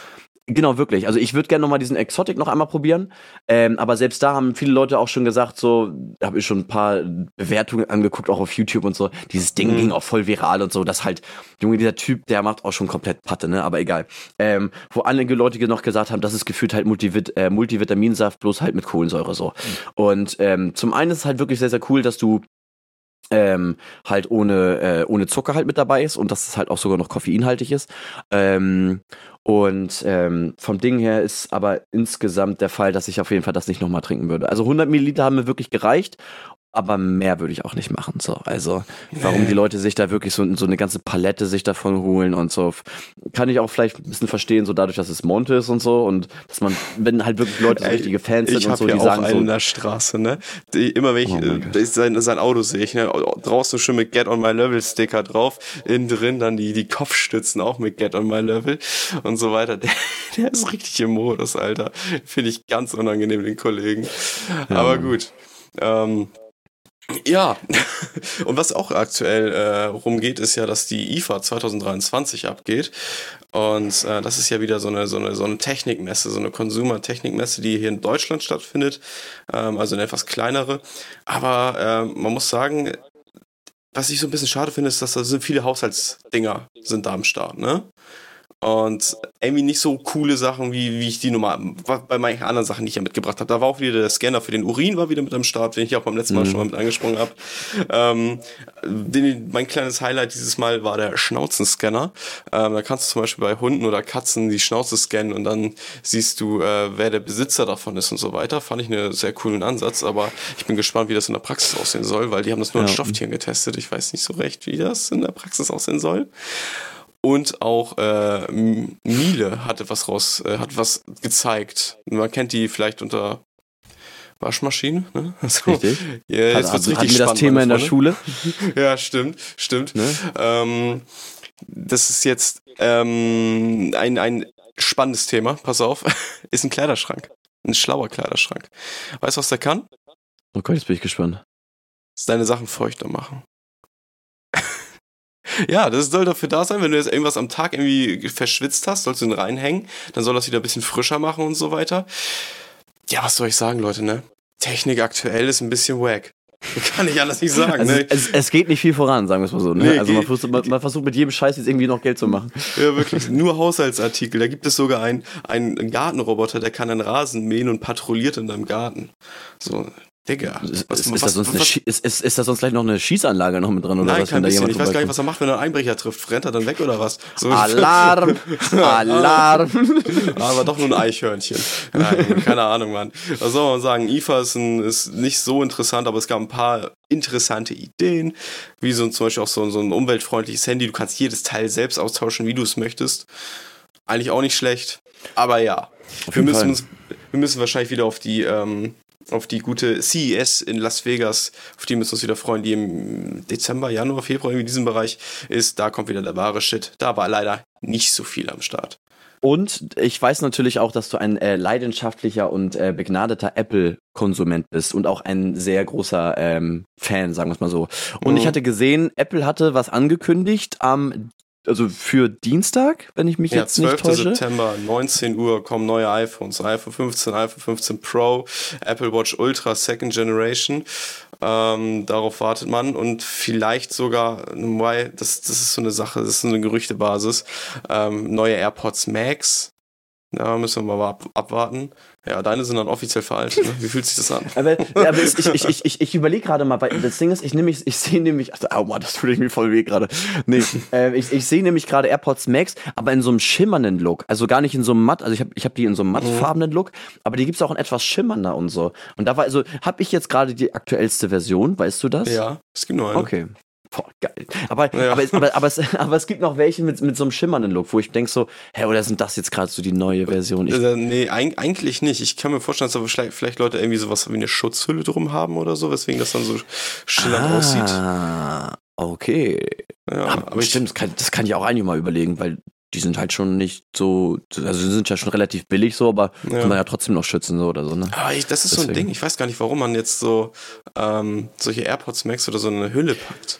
Genau, wirklich. Also ich würde gerne nochmal diesen Exotic noch einmal probieren. Ähm, aber selbst da haben viele Leute auch schon gesagt, so, habe ich schon ein paar Bewertungen angeguckt, auch auf YouTube und so. Dieses Ding mhm. ging auch voll viral und so. Das halt, Junge, dieser Typ, der macht auch schon komplett Patte, ne? Aber egal. Ähm, wo einige Leute noch gesagt haben, das ist gefühlt halt Multivit äh, Multivitaminsaft, bloß halt mit Kohlensäure so. Mhm. Und ähm, zum einen ist es halt wirklich sehr, sehr cool, dass du ähm, halt ohne, äh, ohne Zucker halt mit dabei ist und dass es halt auch sogar noch koffeinhaltig ist. Ähm, und ähm, vom Ding her ist aber insgesamt der Fall, dass ich auf jeden Fall das nicht nochmal trinken würde. Also 100 Milliliter haben mir wirklich gereicht aber mehr würde ich auch nicht machen. So. Also, warum die Leute sich da wirklich so, so eine ganze Palette sich davon holen und so, kann ich auch vielleicht ein bisschen verstehen, so dadurch, dass es Monte ist und so und dass man, wenn halt wirklich Leute so richtige Fans sind und so, die auch sagen einen so. in der Straße, ne? Die, immer wenn ich oh äh, sein, sein Auto sehe ich, ne? Draußen schon mit Get on My Level Sticker drauf, innen drin dann die, die Kopfstützen auch mit Get on My Level und so weiter. Der, der ist richtig im Modus, Alter. Finde ich ganz unangenehm, den Kollegen. Ja. Aber gut. Ähm, ja, und was auch aktuell äh, rumgeht, ist ja, dass die IFA 2023 abgeht. Und äh, das ist ja wieder so eine, so eine, so eine Technikmesse, so eine Consumer-Technikmesse, die hier in Deutschland stattfindet. Ähm, also eine etwas kleinere. Aber äh, man muss sagen, was ich so ein bisschen schade finde, ist, dass da sind viele Haushaltsdinger sind da am Start, ne? Und irgendwie nicht so coole Sachen, wie, wie ich die normal, bei manchen anderen Sachen, die ich ja mitgebracht habe. Da war auch wieder der Scanner für den Urin, war wieder mit am Start, den ich auch beim letzten Mal mhm. schon mal mit angesprochen habe. Ähm, den, mein kleines Highlight dieses Mal war der Schnauzenscanner. Ähm, da kannst du zum Beispiel bei Hunden oder Katzen die Schnauze scannen und dann siehst du, äh, wer der Besitzer davon ist und so weiter. Fand ich einen sehr coolen Ansatz, aber ich bin gespannt, wie das in der Praxis aussehen soll, weil die haben das nur ja. an Stofftieren getestet. Ich weiß nicht so recht, wie das in der Praxis aussehen soll. Und auch äh, Miele hatte was raus, äh, hat was gezeigt. Man kennt die vielleicht unter Waschmaschinen. Ne? Also, richtig. Ja, jetzt wird's richtig spannend, das Thema in der Schule. ja, stimmt, stimmt. Ne? Ähm, das ist jetzt ähm, ein, ein spannendes Thema, pass auf, ist ein Kleiderschrank. Ein schlauer Kleiderschrank. Weißt du, was der kann? Oh Gott, jetzt bin ich gespannt. Deine Sachen feuchter machen. Ja, das soll dafür da sein, wenn du jetzt irgendwas am Tag irgendwie verschwitzt hast, sollst du ihn reinhängen, dann soll das wieder ein bisschen frischer machen und so weiter. Ja, was soll ich sagen, Leute, ne? Technik aktuell ist ein bisschen wack. Kann ich alles nicht sagen. Also ne? es, es, geht nicht viel voran, sagen wir es mal so. Ne? Nee, also man versucht, man, man versucht, mit jedem Scheiß jetzt irgendwie noch Geld zu machen. Ja, wirklich. Nur Haushaltsartikel. Da gibt es sogar einen, einen Gartenroboter, der kann einen Rasen mähen und patrouilliert in deinem Garten. So, Digga. Ist, was, ist, was, das sonst was, ist, ist, ist, das sonst gleich noch eine Schießanlage noch mit drin? Oder nein, was, kein bisschen. Ich weiß gar nicht, was er macht, wenn er einen Einbrecher trifft. Rennt er dann weg oder was? So. Alarm! Alarm! Aber doch nur ein Eichhörnchen. Nein, keine Ahnung, Mann. Was soll man sagen? IFA ist, ein, ist nicht so interessant, aber es gab ein paar interessante Ideen, wie so zum Beispiel auch so, so ein umweltfreundliches Handy. Du kannst jedes Teil selbst austauschen, wie du es möchtest. Eigentlich auch nicht schlecht. Aber ja, wir müssen, uns, wir müssen wahrscheinlich wieder auf die ähm, auf die gute CES in Las Vegas, auf die müssen wir uns wieder freuen, die im Dezember, Januar, Februar in diesem Bereich ist. Da kommt wieder der wahre Shit. Da war leider nicht so viel am Start. Und ich weiß natürlich auch, dass du ein äh, leidenschaftlicher und äh, begnadeter Apple-Konsument bist und auch ein sehr großer ähm, Fan, sagen wir es mal so. Und mhm. ich hatte gesehen, Apple hatte was angekündigt am also für Dienstag, wenn ich mich ja, jetzt nicht täusche. 12. September, 19 Uhr kommen neue iPhones. iPhone 15, iPhone 15 Pro, Apple Watch Ultra Second Generation. Ähm, darauf wartet man und vielleicht sogar, das, das ist so eine Sache, das ist so eine Gerüchtebasis, ähm, neue AirPods Max. Da müssen wir mal ab, abwarten. Ja, deine sind dann offiziell veraltet. Ne? Wie fühlt sich das an? aber, aber ich, ich, ich, ich, überlege gerade mal, weil das Ding ist, ich nehme ich sehe nämlich, also, oh Mann, das tut mir voll weh gerade. Nee, äh, ich, ich sehe nämlich gerade AirPods Max, aber in so einem schimmernden Look. Also gar nicht in so einem matt, also ich habe ich hab die in so einem mattfarbenen Look, aber die gibt's auch in etwas schimmernder und so. Und da war, also, habe ich jetzt gerade die aktuellste Version, weißt du das? Ja, es gibt nur eine. Okay. Boah, geil. Aber, ja. aber, aber, aber, es, aber es gibt noch welche mit, mit so einem schimmernden Look, wo ich denke so, hä, oder sind das jetzt gerade so die neue Version? Ich äh, nee, eigentlich nicht. Ich kann mir vorstellen, dass vielleicht, vielleicht Leute irgendwie sowas wie eine Schutzhülle drum haben oder so, weswegen das dann so schillernd ah, aussieht. Ah, okay. Ja, aber, aber stimmt, das kann, das kann ich auch eigentlich mal überlegen, weil die sind halt schon nicht so, also sie sind ja schon relativ billig so, aber ja. kann man ja trotzdem noch schützen so oder so, ne? Aber ich, das ist Deswegen. so ein Ding, ich weiß gar nicht, warum man jetzt so ähm, solche AirPods Max oder so eine Hülle packt.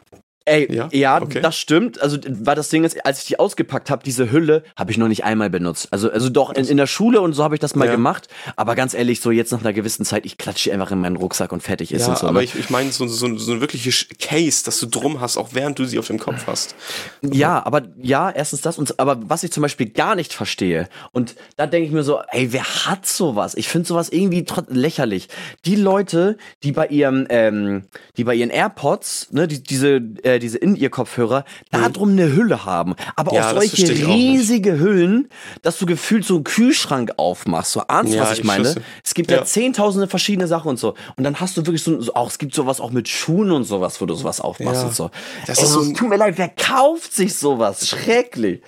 Ey, ja, ja okay. das stimmt. Also, weil das Ding ist, als ich die ausgepackt habe, diese Hülle, habe ich noch nicht einmal benutzt. Also, also doch in, in der Schule und so habe ich das mal ja. gemacht. Aber ganz ehrlich, so jetzt nach einer gewissen Zeit, ich klatsche einfach in meinen Rucksack und fertig ist ja, und so. Aber ne? ich, ich meine, so, so, so ein wirkliches Case, das du drum hast, auch während du sie auf dem Kopf hast. Ja, aber ja, erstens das und aber was ich zum Beispiel gar nicht verstehe, und da denke ich mir so, ey, wer hat sowas? Ich finde sowas irgendwie lächerlich. Die Leute, die bei ihrem, ähm, die bei ihren AirPods, ne, die, diese, äh, diese in ihr Kopf Kopfhörer darum eine Hülle haben. Aber ja, auch solche riesige Hüllen, dass du gefühlt so einen Kühlschrank aufmachst. So ahnst ja, was ich, ich meine? Schüsse. Es gibt ja. ja zehntausende verschiedene Sachen und so. Und dann hast du wirklich so, so, auch, es gibt sowas auch mit Schuhen und sowas, wo du sowas aufmachst und so. Das Ey, ist so, tut mir leid, wer kauft sich sowas? Schrecklich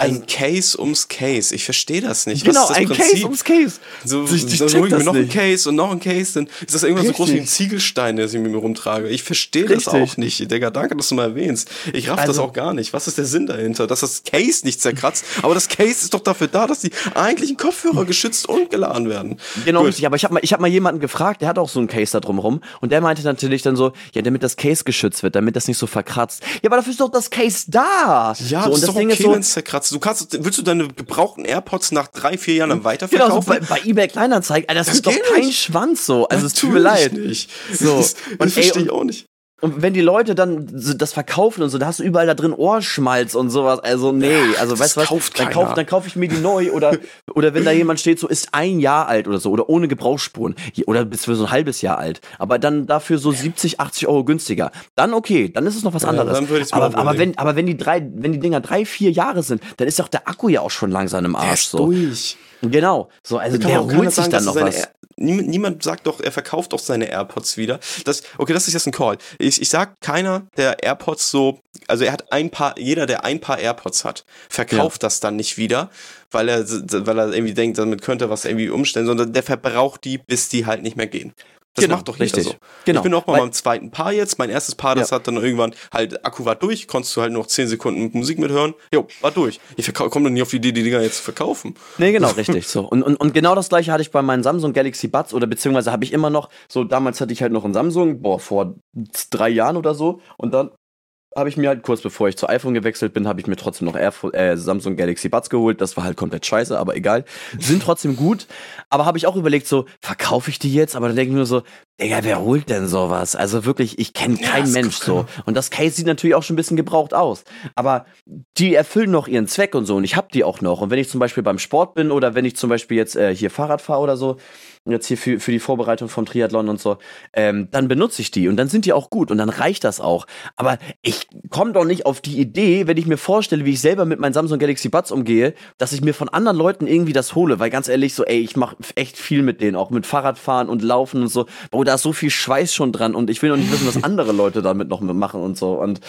ein Case ums Case. Ich verstehe das nicht. Genau, ein Prinzip? Case ums Case. So, ich, ich dann hole ich mir noch nicht. ein Case und noch ein Case. Dann ist das irgendwas Richtig. so groß wie ein Ziegelstein, der ich mit mir rumtrage. Ich verstehe das auch nicht. Digga, danke, dass du mal erwähnst. Ich raff also, das auch gar nicht. Was ist der Sinn dahinter? Dass das Case nicht zerkratzt. Aber das Case ist doch dafür da, dass die eigentlichen Kopfhörer geschützt und geladen werden. Genau, Gut. richtig. Aber ich habe mal, hab mal jemanden gefragt, der hat auch so ein Case da drumherum. Und der meinte natürlich dann so, ja, damit das Case geschützt wird, damit das nicht so verkratzt. Ja, aber dafür ist doch das Case da. Ja, so, das ist doch okay, so, wenn es zerkratzt. Du kannst, willst du deine gebrauchten AirPods nach drei, vier Jahren dann weiterverkaufen? Genau, so bei, bei eBay Kleinanzeigen, Alter, das, das ist doch kein nicht. Schwanz so. Also es tut mir leid. Nicht. So. Das, das verstehe ich auch nicht. Und wenn die Leute dann das verkaufen und so, da hast du überall da drin Ohrschmalz und sowas. Also nee, also weißt du was? Kauft dann kaufe dann kauf ich mir die neu oder oder wenn da jemand steht, so ist ein Jahr alt oder so oder ohne Gebrauchsspuren oder bis für so ein halbes Jahr alt, aber dann dafür so 70, 80 Euro günstiger. Dann okay, dann ist es noch was anderes. Ja, dann würde aber, aber wenn aber wenn die drei, wenn die Dinger drei, vier Jahre sind, dann ist doch der Akku ja auch schon langsam im Arsch. So. durch. Genau, so also der holt sich sagen, dann noch was. Niemand, niemand sagt doch, er verkauft auch seine AirPods wieder. Das, okay, das ist jetzt ein Call. Ich, ich sag, keiner der AirPods so, also er hat ein paar, jeder, der ein paar AirPods hat, verkauft ja. das dann nicht wieder, weil er, weil er irgendwie denkt, damit könnte er was irgendwie umstellen, sondern der verbraucht die, bis die halt nicht mehr gehen. Das genau, macht doch jeder richtig. so. Genau. Ich bin auch mal beim zweiten Paar jetzt. Mein erstes Paar, das ja. hat dann irgendwann halt, Akku war durch, konntest du halt noch 10 Sekunden Musik mithören. Jo, war durch. Ich komme dann nicht auf die Idee, die Dinger jetzt zu verkaufen. Nee, genau, richtig. So. Und, und, und genau das gleiche hatte ich bei meinen Samsung Galaxy Buds oder beziehungsweise habe ich immer noch, so damals hatte ich halt noch einen Samsung, boah, vor drei Jahren oder so. Und dann habe ich mir halt kurz bevor ich zu iPhone gewechselt bin, habe ich mir trotzdem noch Air, äh, Samsung Galaxy Buds geholt. Das war halt komplett scheiße, aber egal. Sind trotzdem gut. Aber habe ich auch überlegt, so, verkaufe ich die jetzt? Aber dann denke ich mir so, Digga, wer holt denn sowas? Also wirklich, ich kenne keinen ja, Mensch so. Und das Case sieht natürlich auch schon ein bisschen gebraucht aus. Aber die erfüllen noch ihren Zweck und so. Und ich habe die auch noch. Und wenn ich zum Beispiel beim Sport bin oder wenn ich zum Beispiel jetzt äh, hier Fahrrad fahre oder so, jetzt hier für, für die Vorbereitung vom Triathlon und so, ähm, dann benutze ich die und dann sind die auch gut und dann reicht das auch. Aber ich komme doch nicht auf die Idee, wenn ich mir vorstelle, wie ich selber mit meinen Samsung Galaxy Buds umgehe, dass ich mir von anderen Leuten irgendwie das hole, weil ganz ehrlich, so, ey, ich mache echt viel mit denen, auch mit Fahrradfahren und Laufen und so. Bro, da ist so viel Schweiß schon dran und ich will noch nicht wissen, was andere Leute damit noch machen und so. Und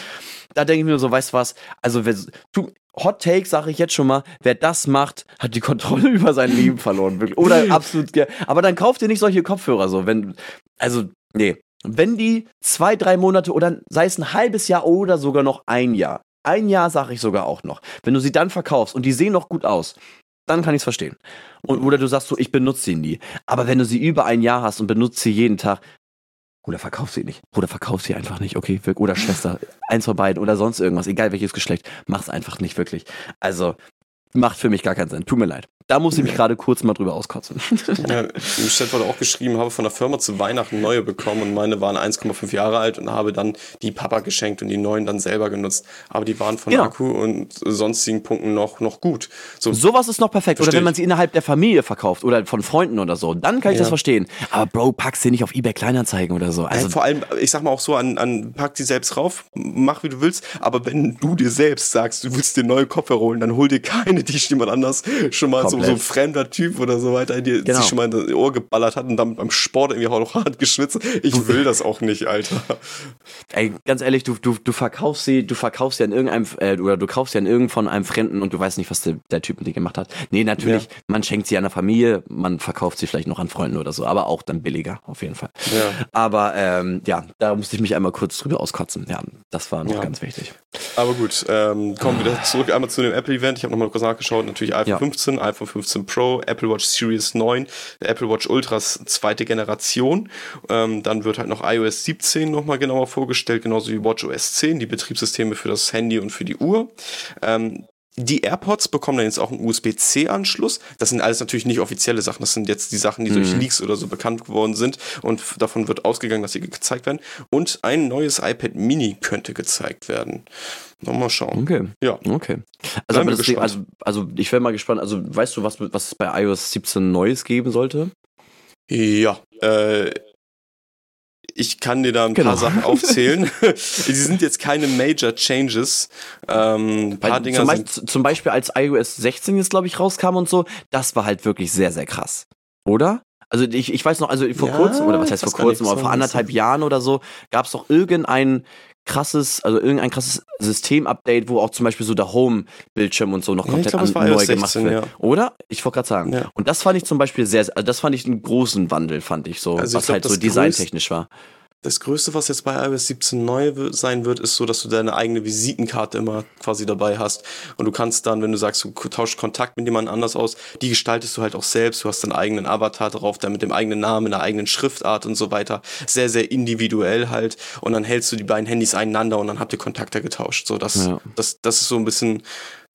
da denke ich mir so, weißt du was, also wer, tu, Hot Take sage ich jetzt schon mal, wer das macht, hat die Kontrolle über sein Leben verloren, wirklich. Oder absolut. Aber dann kauft ihr nicht solche Kopfhörer so, wenn, also, nee. Wenn die zwei, drei Monate oder sei es ein halbes Jahr oder sogar noch ein Jahr, ein Jahr sage ich sogar auch noch, wenn du sie dann verkaufst und die sehen noch gut aus, dann kann ich es verstehen. Und, oder du sagst so, ich benutze sie nie. Aber wenn du sie über ein Jahr hast und benutzt sie jeden Tag, oder verkauf sie nicht. Oder verkauf sie einfach nicht, okay? Oder Schwester. Eins von beiden oder sonst irgendwas, egal welches Geschlecht. Mach's einfach nicht wirklich. Also, macht für mich gar keinen Sinn. Tut mir leid. Da muss ich mich gerade kurz mal drüber auskotzen. Ja, Im Chat wurde auch geschrieben, habe von der Firma zu Weihnachten neue bekommen und meine waren 1,5 Jahre alt und habe dann die Papa geschenkt und die neuen dann selber genutzt. Aber die waren von genau. Akku und sonstigen Punkten noch, noch gut. So, Sowas ist noch perfekt. Oder wenn man sie innerhalb der Familie verkauft oder von Freunden oder so, dann kann ich ja. das verstehen. Aber Bro, pack sie nicht auf Ebay Kleinanzeigen oder so. Also ja, vor allem, ich sag mal auch so, an, an pack die selbst rauf, mach wie du willst, aber wenn du dir selbst sagst, du willst dir neue Kopfhörer holen, dann hol dir keine, die jemand anders schon mal so, so ein fremder Typ oder so weiter, die genau. sich schon mal in das Ohr geballert hat und dann beim Sport irgendwie auch noch hart geschwitzt. Ich will das auch nicht, Alter. Ey, ganz ehrlich, du, du, du verkaufst sie, du verkaufst sie an irgendeinem, äh, oder du kaufst sie an irgend von einem Fremden und du weißt nicht, was der, der Typ mit dir gemacht hat. Nee, natürlich, ja. man schenkt sie an der Familie, man verkauft sie vielleicht noch an Freunden oder so, aber auch dann billiger, auf jeden Fall. Ja. Aber ähm, ja, da musste ich mich einmal kurz drüber auskotzen. Ja, das war noch ja. ganz wichtig. Aber gut, ähm, kommen wir wieder zurück einmal zu dem Apple-Event. Ich habe nochmal kurz nachgeschaut. Natürlich iPhone 15, iPhone 15 Pro, Apple Watch Series 9, der Apple Watch Ultras zweite Generation. Ähm, dann wird halt noch iOS 17 nochmal genauer vorgestellt, genauso wie WatchOS 10, die Betriebssysteme für das Handy und für die Uhr. Ähm, die AirPods bekommen dann jetzt auch einen USB-C-Anschluss. Das sind alles natürlich nicht offizielle Sachen. Das sind jetzt die Sachen, die mhm. durch Leaks oder so bekannt geworden sind. Und davon wird ausgegangen, dass sie gezeigt werden. Und ein neues iPad Mini könnte gezeigt werden. Nochmal schauen. Okay. Ja. Okay. Also, Ding, also, also ich wäre mal gespannt. Also, weißt du, was, was es bei iOS 17 Neues geben sollte? Ja. Äh, ich kann dir da ein genau. paar Sachen aufzählen. Die sind jetzt keine Major Changes. Ähm, ein paar Weil, Dinger zum, sind zum Beispiel als iOS 16 jetzt, glaube ich, rauskam und so, das war halt wirklich sehr, sehr krass. Oder? Also ich, ich weiß noch, also vor ja, kurzem, oder was heißt vor kurzem, aber vor anderthalb Jahren oder so, gab es doch irgendein krasses, also irgendein krasses System-Update, wo auch zum Beispiel so der Home-Bildschirm und so noch komplett ja, glaub, neu gemacht wird. Ja. Oder? Ich wollte gerade sagen. Ja. Und das fand ich zum Beispiel sehr, also das fand ich einen großen Wandel, fand ich so, also was glaub, halt so designtechnisch war. Das Größte, was jetzt bei iOS 17 neu sein wird, ist so, dass du deine eigene Visitenkarte immer quasi dabei hast. Und du kannst dann, wenn du sagst, du tauschst Kontakt mit jemand anders aus, die gestaltest du halt auch selbst. Du hast deinen eigenen Avatar drauf, der mit dem eigenen Namen, einer eigenen Schriftart und so weiter. Sehr, sehr individuell halt. Und dann hältst du die beiden Handys einander und dann habt ihr Kontakte getauscht. So, das, ja. das, das ist so ein bisschen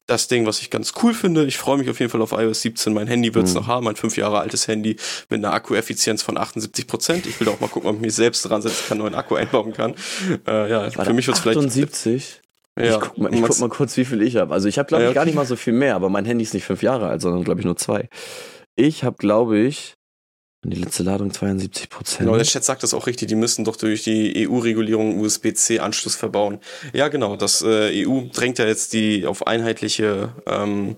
das Ding, was ich ganz cool finde. Ich freue mich auf jeden Fall auf iOS 17. Mein Handy wird es mhm. noch haben, ein fünf Jahre altes Handy mit einer Akkueffizienz von 78 Prozent. Ich will auch mal gucken, ob ich mich selbst dran setzen kann, neuen Akku einbauen kann. Äh, ja, War für mich wird es vielleicht. 78? Ja. Ich guck mal, ich guck mal kurz, wie viel ich habe. Also ich habe, glaube ich, ja, okay. gar nicht mal so viel mehr, aber mein Handy ist nicht fünf Jahre alt, sondern, glaube ich, nur zwei. Ich habe, glaube ich, und die letzte Ladung 72 Prozent. Genau, der Chat sagt das auch richtig. Die müssen doch durch die EU-Regulierung USB-C-Anschluss verbauen. Ja, genau. Das äh, EU drängt ja jetzt die auf einheitliche ähm,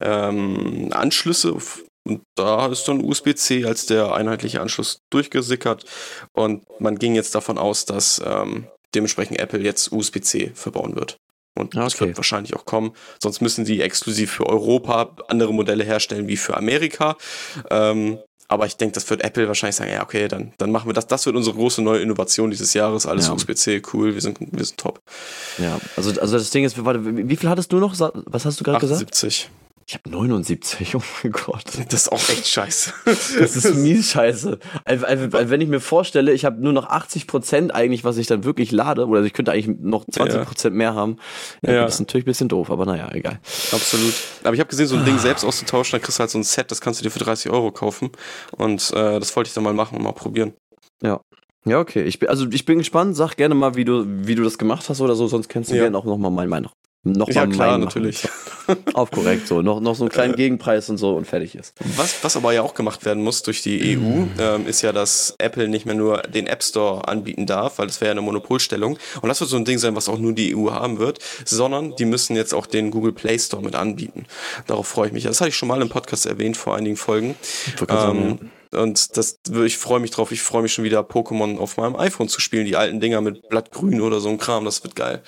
ähm, Anschlüsse. Und da ist dann USB-C als der einheitliche Anschluss durchgesickert. Und man ging jetzt davon aus, dass ähm, dementsprechend Apple jetzt USB-C verbauen wird. Und okay. das wird wahrscheinlich auch kommen. Sonst müssen sie exklusiv für Europa andere Modelle herstellen wie für Amerika. Ähm, aber ich denke, das wird Apple wahrscheinlich sagen, ja, okay, dann, dann machen wir das. Das wird unsere große neue Innovation dieses Jahres. Alles ja. USB-C, cool, wir sind, wir sind top. Ja, also, also das Ding ist, warte, wie viel hattest du noch? Was hast du gerade gesagt? 70. Ich habe 79, oh mein Gott. Das ist auch echt scheiße. Das ist mies scheiße. Also, also, wenn ich mir vorstelle, ich habe nur noch 80 Prozent eigentlich, was ich dann wirklich lade, oder ich könnte eigentlich noch 20 Prozent mehr haben. Ja, ja. Das ist natürlich ein bisschen doof, aber naja, egal. Absolut. Aber ich habe gesehen, so ein Ding selbst auszutauschen, dann kriegst du halt so ein Set, das kannst du dir für 30 Euro kaufen. Und äh, das wollte ich dann mal machen und mal probieren. Ja. Ja, okay. Ich bin, also ich bin gespannt. Sag gerne mal, wie du, wie du das gemacht hast oder so, sonst kennst du ja. gerne auch nochmal meine Meinung noch ja, klar, natürlich. Auf korrekt, so. Noch, noch so einen kleinen Gegenpreis und so und fertig ist. Was, was aber ja auch gemacht werden muss durch die EU, ähm, ist ja, dass Apple nicht mehr nur den App Store anbieten darf, weil das wäre ja eine Monopolstellung. Und das wird so ein Ding sein, was auch nur die EU haben wird, sondern die müssen jetzt auch den Google Play Store mit anbieten. Darauf freue ich mich. Das hatte ich schon mal im Podcast erwähnt vor einigen Folgen. Ähm, und das, ich freue mich drauf. Ich freue mich schon wieder, Pokémon auf meinem iPhone zu spielen. Die alten Dinger mit Blattgrün oder so ein Kram. Das wird geil.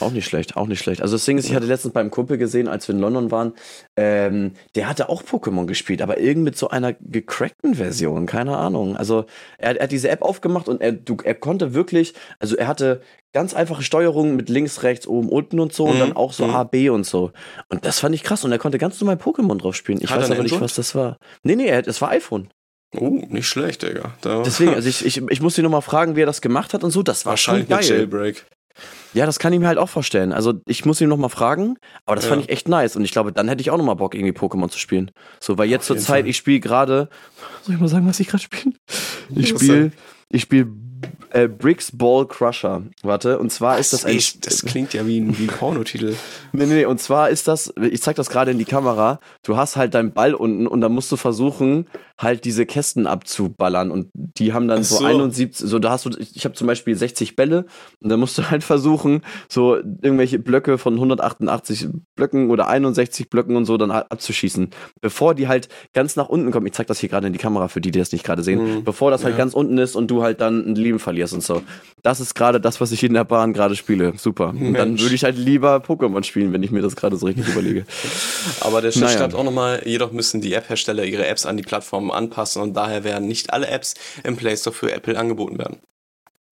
Auch nicht schlecht, auch nicht schlecht. Also das Ding ist, ich hatte letztens beim Kumpel gesehen, als wir in London waren, ähm, der hatte auch Pokémon gespielt, aber irgendwie mit so einer gecrackten Version, keine Ahnung. Also er, er hat diese App aufgemacht und er, du, er konnte wirklich, also er hatte ganz einfache Steuerungen mit links, rechts, oben, unten und so mhm. und dann auch so mhm. A, B und so. Und das fand ich krass und er konnte ganz normal Pokémon drauf spielen. Ich hat weiß aber nicht, was das war. Nee, nee, es war iPhone. Oh, nicht schlecht, Digga. Da Deswegen, also ich, ich, ich muss ihn nochmal fragen, wie er das gemacht hat und so. Das war Wahrscheinlich schon geil. Jailbreak. Ja, das kann ich mir halt auch vorstellen. Also ich muss ihn nochmal fragen, aber das ja. fand ich echt nice. Und ich glaube, dann hätte ich auch nochmal Bock, irgendwie Pokémon zu spielen. So, weil jetzt zur Zeit, Fall. ich spiele gerade. Soll ich mal sagen, was ich gerade spiele? Ich spiele. Ich spiele äh, Bricks Ball Crusher. Warte, und zwar Was ist das ein. Ist, das klingt ja wie ein, wie ein Pornotitel. nee, nee, nee, und zwar ist das, ich zeig das gerade in die Kamera, du hast halt deinen Ball unten und dann musst du versuchen, halt diese Kästen abzuballern und die haben dann so. so 71, so da hast du, ich habe zum Beispiel 60 Bälle und dann musst du halt versuchen, so irgendwelche Blöcke von 188 Blöcken oder 61 Blöcken und so dann abzuschießen, bevor die halt ganz nach unten kommen. Ich zeig das hier gerade in die Kamera für die, die das nicht gerade sehen, mhm. bevor das halt ja. ganz unten ist und du halt dann ein Leben verlierst und so. Das ist gerade das, was ich in der Bahn gerade spiele. Super. Und dann würde ich halt lieber Pokémon spielen, wenn ich mir das gerade so richtig überlege. Aber der Schritt naja. schreibt auch nochmal, jedoch müssen die App-Hersteller ihre Apps an die Plattform anpassen und daher werden nicht alle Apps im Play Store für Apple angeboten werden.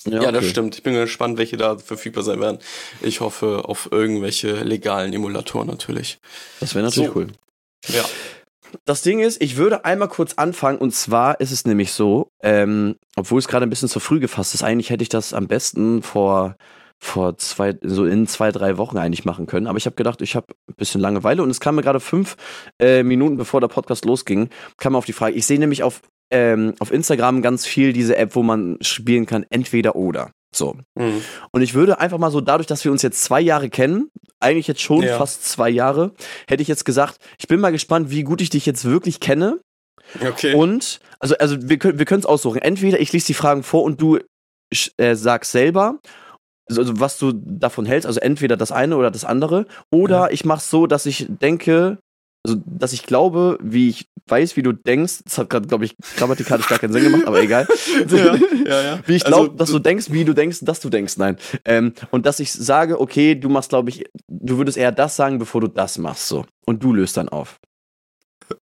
Ja, ja okay. das stimmt. Ich bin gespannt, welche da verfügbar sein werden. Ich hoffe auf irgendwelche legalen Emulatoren natürlich. Das wäre natürlich so. cool. Ja. Das Ding ist, ich würde einmal kurz anfangen und zwar ist es nämlich so, ähm, obwohl es gerade ein bisschen zu früh gefasst ist, eigentlich hätte ich das am besten vor vor zwei, so in zwei, drei Wochen eigentlich machen können. Aber ich habe gedacht, ich habe ein bisschen Langeweile und es kam mir gerade fünf äh, Minuten bevor der Podcast losging, kam mir auf die Frage. Ich sehe nämlich auf, ähm, auf Instagram ganz viel diese App, wo man spielen kann, entweder oder. So. Mhm. Und ich würde einfach mal so, dadurch, dass wir uns jetzt zwei Jahre kennen, eigentlich jetzt schon ja. fast zwei Jahre, hätte ich jetzt gesagt, ich bin mal gespannt, wie gut ich dich jetzt wirklich kenne. Okay. Und, also, also wir können wir es aussuchen. Entweder ich lese die Fragen vor und du äh, sagst selber, also was du davon hältst, also entweder das eine oder das andere, oder ja. ich mache es so, dass ich denke, also dass ich glaube, wie ich weiß, wie du denkst, das hat gerade, glaube ich, grammatikalisch gar keinen Sinn gemacht, aber egal. ja, ja, ja. Wie ich glaube, also, dass du denkst, wie du denkst, dass du denkst, nein. Ähm, und dass ich sage, okay, du machst, glaube ich, du würdest eher das sagen, bevor du das machst, so. Und du löst dann auf.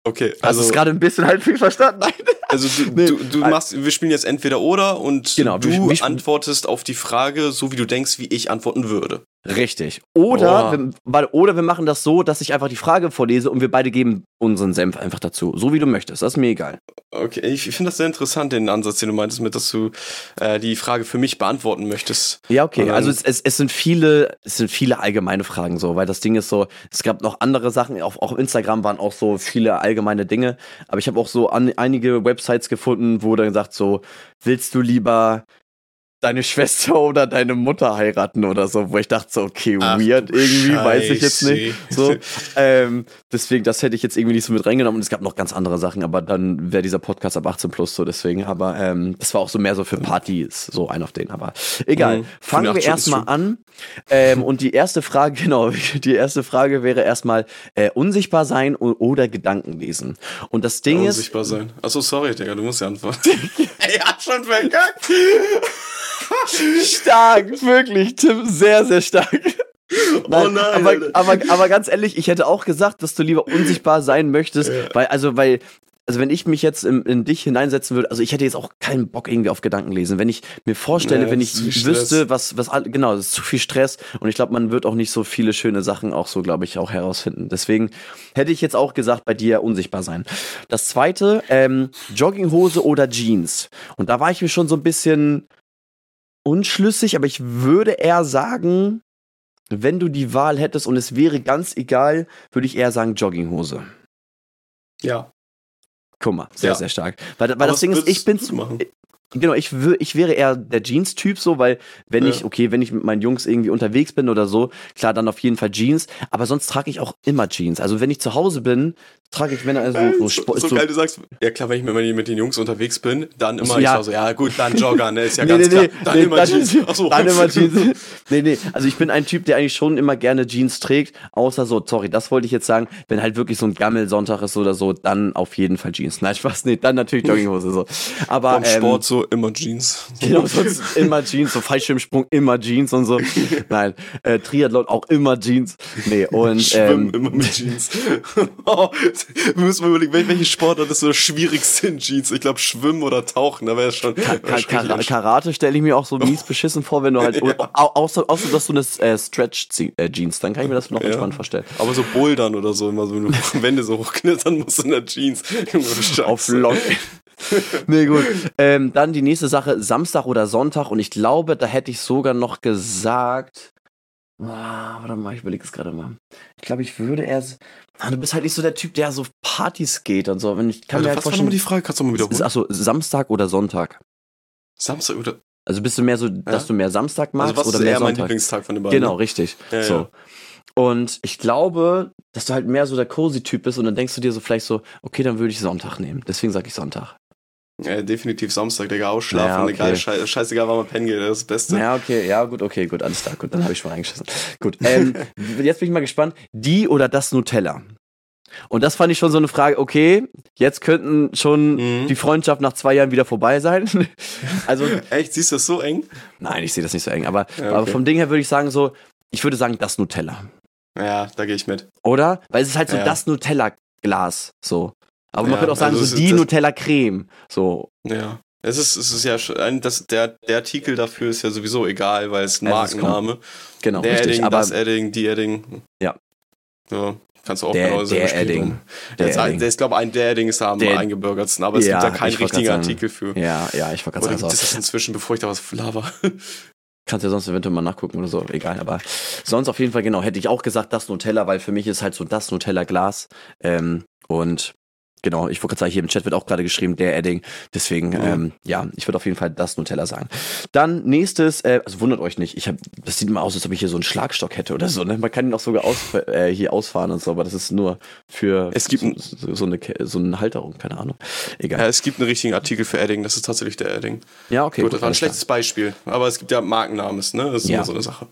Okay, also. Hast du gerade ein bisschen halt viel verstanden? Nein. Also du, nee. du, du machst, wir spielen jetzt entweder oder und genau, du wir, antwortest auf die Frage so, wie du denkst, wie ich antworten würde. Richtig. Oder, oh. wir, oder wir machen das so, dass ich einfach die Frage vorlese und wir beide geben unseren Senf einfach dazu. So wie du möchtest. Das ist mir egal. Okay, ich finde das sehr interessant, den Ansatz, den du meintest, mit, dass du äh, die Frage für mich beantworten möchtest. Ja, okay. Also es, es, es, sind viele, es sind viele allgemeine Fragen so, weil das Ding ist so, es gab noch andere Sachen, auch, auch auf Instagram waren auch so viele allgemeine Dinge, aber ich habe auch so an, einige Websites gefunden, wo dann gesagt so, willst du lieber deine Schwester oder deine Mutter heiraten oder so, wo ich dachte so, okay, Ach, weird irgendwie, Scheiße. weiß ich jetzt nicht. So, ähm, deswegen, das hätte ich jetzt irgendwie nicht so mit reingenommen und es gab noch ganz andere Sachen, aber dann wäre dieser Podcast ab 18 plus so, deswegen, aber ähm, das war auch so mehr so für Partys, so ein auf den, aber egal. Mhm. Fangen wir erstmal an ähm, und die erste Frage, genau, die erste Frage wäre erstmal äh, unsichtbar sein oder Gedanken lesen. Und das Ding ja, unsichtbar ist... Unsichtbar sein. Achso, sorry, Digga, du musst ja antworten. er hat schon verkackt stark, wirklich, Tim, sehr, sehr stark. Nein, oh nein, aber, aber, aber, ganz ehrlich, ich hätte auch gesagt, dass du lieber unsichtbar sein möchtest, ja. weil, also, weil also wenn ich mich jetzt in, in, dich hineinsetzen würde, also ich hätte jetzt auch keinen Bock irgendwie auf Gedanken lesen. Wenn ich mir vorstelle, nee, wenn ich wüsste, was, was, genau, das ist zu viel Stress und ich glaube, man wird auch nicht so viele schöne Sachen auch so, glaube ich, auch herausfinden. Deswegen hätte ich jetzt auch gesagt, bei dir unsichtbar sein. Das zweite, ähm, Jogginghose oder Jeans. Und da war ich mir schon so ein bisschen unschlüssig, aber ich würde eher sagen, wenn du die Wahl hättest und es wäre ganz egal, würde ich eher sagen Jogginghose. Ja. Guck mal, sehr, ja. sehr stark. Weil, weil das Ding ist, ich bin zu, Genau, ich, ich wäre eher der Jeans-Typ so, weil wenn ja. ich, okay, wenn ich mit meinen Jungs irgendwie unterwegs bin oder so, klar, dann auf jeden Fall Jeans, aber sonst trage ich auch immer Jeans. Also wenn ich zu Hause bin, trage ich, wenn also so, so, so, so geil, du sagst, ja klar, wenn ich mit, mit den Jungs unterwegs bin, dann immer, ja. ich so, ja gut, dann Jogger, ne, ist ja nee, ganz nee, klar, dann nee, immer dann, Jeans. Achso. Dann immer Jeans. nee, nee, also ich bin ein Typ, der eigentlich schon immer gerne Jeans trägt, außer so, sorry, das wollte ich jetzt sagen, wenn halt wirklich so ein Gammelsonntag ist oder so, dann auf jeden Fall Jeans. Nein, Spaß, nee, dann natürlich Jogginghose so. Aber, Beim ähm, Sport so immer Jeans. Genau, sonst immer Jeans, so Fallschirmsprung immer Jeans und so. Nein, äh, Triathlon auch immer Jeans. Nee, und Schwimmen ähm, immer mit Jeans. wir müssen mal überlegen, welche Sportart ist so das schwierigste in Jeans? Ich glaube, Schwimmen oder Tauchen, da wäre es schon. Ka Ka Kar Karate stelle ich mir auch so mies beschissen vor, wenn du halt. ja. außer, außer, dass du eine äh, Stretch-Jeans, dann kann ich mir das noch ja. entspannt vorstellen. Aber so Bouldern oder so, immer so, wenn du Wände so hochknittern musst in der Jeans. Auf Lock. nee, gut. Ähm, dann die nächste Sache, Samstag oder Sonntag. Und ich glaube, da hätte ich sogar noch gesagt. Ah, warte mal, ich überlege es gerade mal. Ich glaube, ich würde erst. Ah, du bist halt nicht so der Typ, der so Partys geht und so. Wenn ich kann also, mir halt vorstellen, war die Frage? Kannst du mal wiederholen? Achso, Samstag oder Sonntag? Samstag oder. Also bist du mehr so, dass ja? du mehr Samstag magst also was oder ist mehr eher Sonntag? mein Lieblingstag von den beiden. Genau, richtig. Ja, so. Ja. Und ich glaube, dass du halt mehr so der Cozy-Typ bist und dann denkst du dir so vielleicht so, okay, dann würde ich Sonntag nehmen. Deswegen sage ich Sonntag. Ja, definitiv Samstag, Digga, ausschlafen. Ja, okay. egal, scheiß, scheißegal, wann man pennen geht, das ist das Beste. Ja, okay, ja, gut, okay, gut, alles klar, gut, dann habe ich schon reingeschissen. Gut, ähm, jetzt bin ich mal gespannt, die oder das Nutella? Und das fand ich schon so eine Frage, okay, jetzt könnten schon mhm. die Freundschaft nach zwei Jahren wieder vorbei sein. also Echt, siehst du das so eng? Nein, ich sehe das nicht so eng, aber, ja, okay. aber vom Ding her würde ich sagen so, ich würde sagen, das Nutella. Ja, da gehe ich mit. Oder? Weil es ist halt so ja. das Nutella-Glas, so. Aber man könnte auch sagen, also so die Nutella-Creme. So. Ja. Es ist, es ist ja das, der, der Artikel dafür ist ja sowieso egal, weil es ein Markenname. Genau, der richtig, Edding, aber das Edding, die Edding. Ja. Ja, kannst du auch der, genauso Der Edding. Der, der, Edding. der ist, glaube ich, ein der Edding ist am eingebürgertsten, aber es ja, gibt da keinen richtigen Artikel für. Ja, ja, ich wollte gerade sagen. Das ist inzwischen, bevor ich da was laber. Kannst ja sonst eventuell mal nachgucken oder so, egal. Aber sonst auf jeden Fall, genau, hätte ich auch gesagt, das Nutella, weil für mich ist halt so das Nutella-Glas. Ähm, und Genau, ich wollte gerade sagen, hier im Chat wird auch gerade geschrieben, der Edding. Deswegen, mhm. ähm, ja, ich würde auf jeden Fall das Nutella sagen. Dann nächstes, äh, also wundert euch nicht, ich hab, das sieht immer aus, als ob ich hier so einen Schlagstock hätte oder so. Ne? Man kann ihn auch sogar aus, äh, hier ausfahren und so, aber das ist nur für es gibt so, so, eine, so eine Halterung, keine Ahnung. Egal. Ja, es gibt einen richtigen Artikel für Edding, das ist tatsächlich der Edding. Ja, okay. Gut, das war ein schlechtes klar. Beispiel, aber es gibt ja Markennamen, ne? Das ist ja. immer so eine Sache.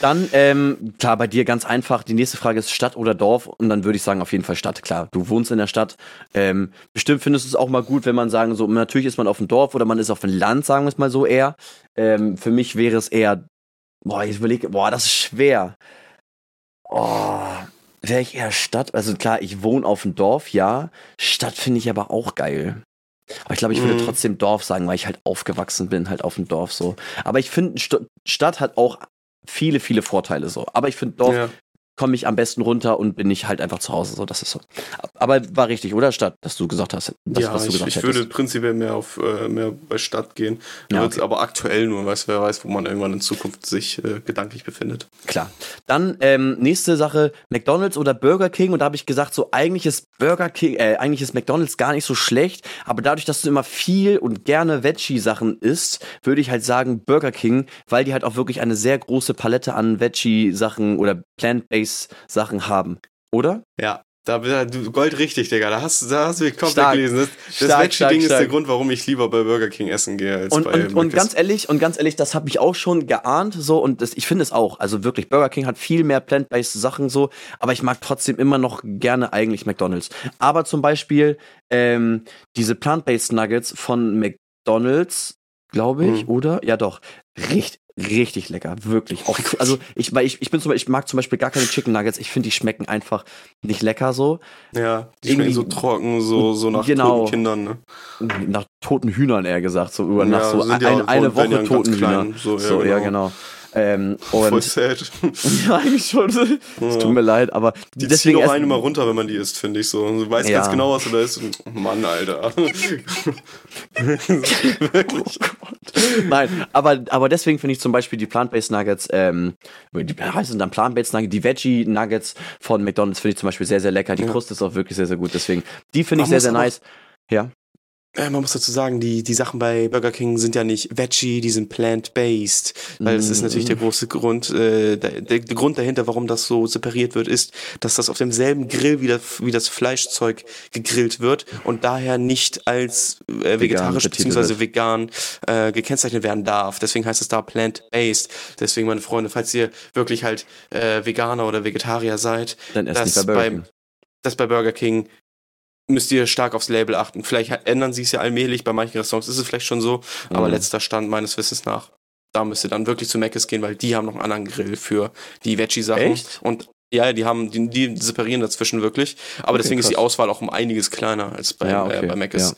Dann, ähm, klar, bei dir ganz einfach, die nächste Frage ist Stadt oder Dorf und dann würde ich sagen, auf jeden Fall Stadt, klar. Du wohnst in der Stadt, ähm, bestimmt findest du es auch mal gut, wenn man sagen, so, natürlich ist man auf dem Dorf oder man ist auf dem Land, sagen wir es mal so eher. Ähm, für mich wäre es eher, boah, ich überlege, boah, das ist schwer. Oh, wäre ich eher Stadt? Also klar, ich wohne auf dem Dorf, ja. Stadt finde ich aber auch geil. Aber ich glaube, ich würde mhm. trotzdem Dorf sagen, weil ich halt aufgewachsen bin, halt auf dem Dorf so. Aber ich finde, Stadt hat auch viele, viele Vorteile so. Aber ich finde Dorf ja komme ich am besten runter und bin ich halt einfach zu Hause. So, das ist so. Aber war richtig, oder Stadt, dass du gesagt hast? Das, ja, ich, ich würde prinzipiell mehr auf äh, mehr bei Stadt gehen. Ja, okay. Aber aktuell nur, weiß wer weiß, wo man irgendwann in Zukunft sich äh, gedanklich befindet. Klar. Dann ähm, nächste Sache: McDonald's oder Burger King. Und da habe ich gesagt, so eigentlich ist Burger King, äh, eigentlich ist McDonald's gar nicht so schlecht. Aber dadurch, dass du immer viel und gerne Veggie-Sachen isst, würde ich halt sagen Burger King, weil die halt auch wirklich eine sehr große Palette an Veggie-Sachen oder Plant-based Sachen haben, oder? Ja. Da du Gold richtig, Digga. Da hast, da hast du mich komplett gelesen. Das, das Veggie-Ding ist der Grund, warum ich lieber bei Burger King essen gehe als und, bei und, und ganz ehrlich, und ganz ehrlich, das habe ich auch schon geahnt, so und das, ich finde es auch. Also wirklich, Burger King hat viel mehr plant-based Sachen so, aber ich mag trotzdem immer noch gerne eigentlich McDonalds. Aber zum Beispiel ähm, diese plant-based Nuggets von McDonalds, glaube ich, mhm. oder? Ja, doch. Richtig, richtig lecker, wirklich. Auch, also ich, weil ich, ich bin zum Beispiel, ich mag zum Beispiel gar keine Chicken Nuggets. Ich finde, die schmecken einfach nicht lecker so. Ja, die Irgendwie, schmecken so trocken, so, so nach genau, toten Kindern, ne? Nach toten Hühnern eher gesagt, so über ja, nach so ein, eine Woche toten Hühnern. So, ja, so, genau. ja genau. Ähm, und Voll sad. ja, eigentlich schon. Es ja. tut mir leid, aber die deswegen zieht auch einen mal runter, wenn man die isst, finde ich so. Und du weißt ja. ganz genau, was du da isst. Mann, Alter. Wirklich. Oh Nein, aber, aber deswegen finde ich zum Beispiel die Plant-Based Nuggets, ähm, die heißen dann Plant-Based Nuggets, die Veggie Nuggets von McDonalds finde ich zum Beispiel sehr, sehr lecker. Die ja. Kruste ist auch wirklich sehr, sehr gut. Deswegen, die finde ich sehr, sehr nice. Ja. Äh, man muss dazu sagen, die, die Sachen bei Burger King sind ja nicht Veggie, die sind plant-based. Weil das ist natürlich der große Grund, äh, der, der, Grund dahinter, warum das so separiert wird, ist, dass das auf demselben Grill wie das, wie das Fleischzeug gegrillt wird und daher nicht als äh, vegetarisch bzw. vegan äh, gekennzeichnet werden darf. Deswegen heißt es da plant-based. Deswegen, meine Freunde, falls ihr wirklich halt äh, Veganer oder Vegetarier seid, dann esst bei Burger King dass bei Burger King müsst ihr stark aufs Label achten. Vielleicht ändern sie es ja allmählich, bei manchen Restaurants ist es vielleicht schon so, mhm. aber letzter Stand meines Wissens nach, da müsst ihr dann wirklich zu Mc's gehen, weil die haben noch einen anderen Grill für die Veggie-Sachen. Echt? Und ja, die haben, die, die separieren dazwischen wirklich. Aber okay, deswegen krass. ist die Auswahl auch um einiges kleiner als bei, ja, okay. äh, bei Mc's. Ja.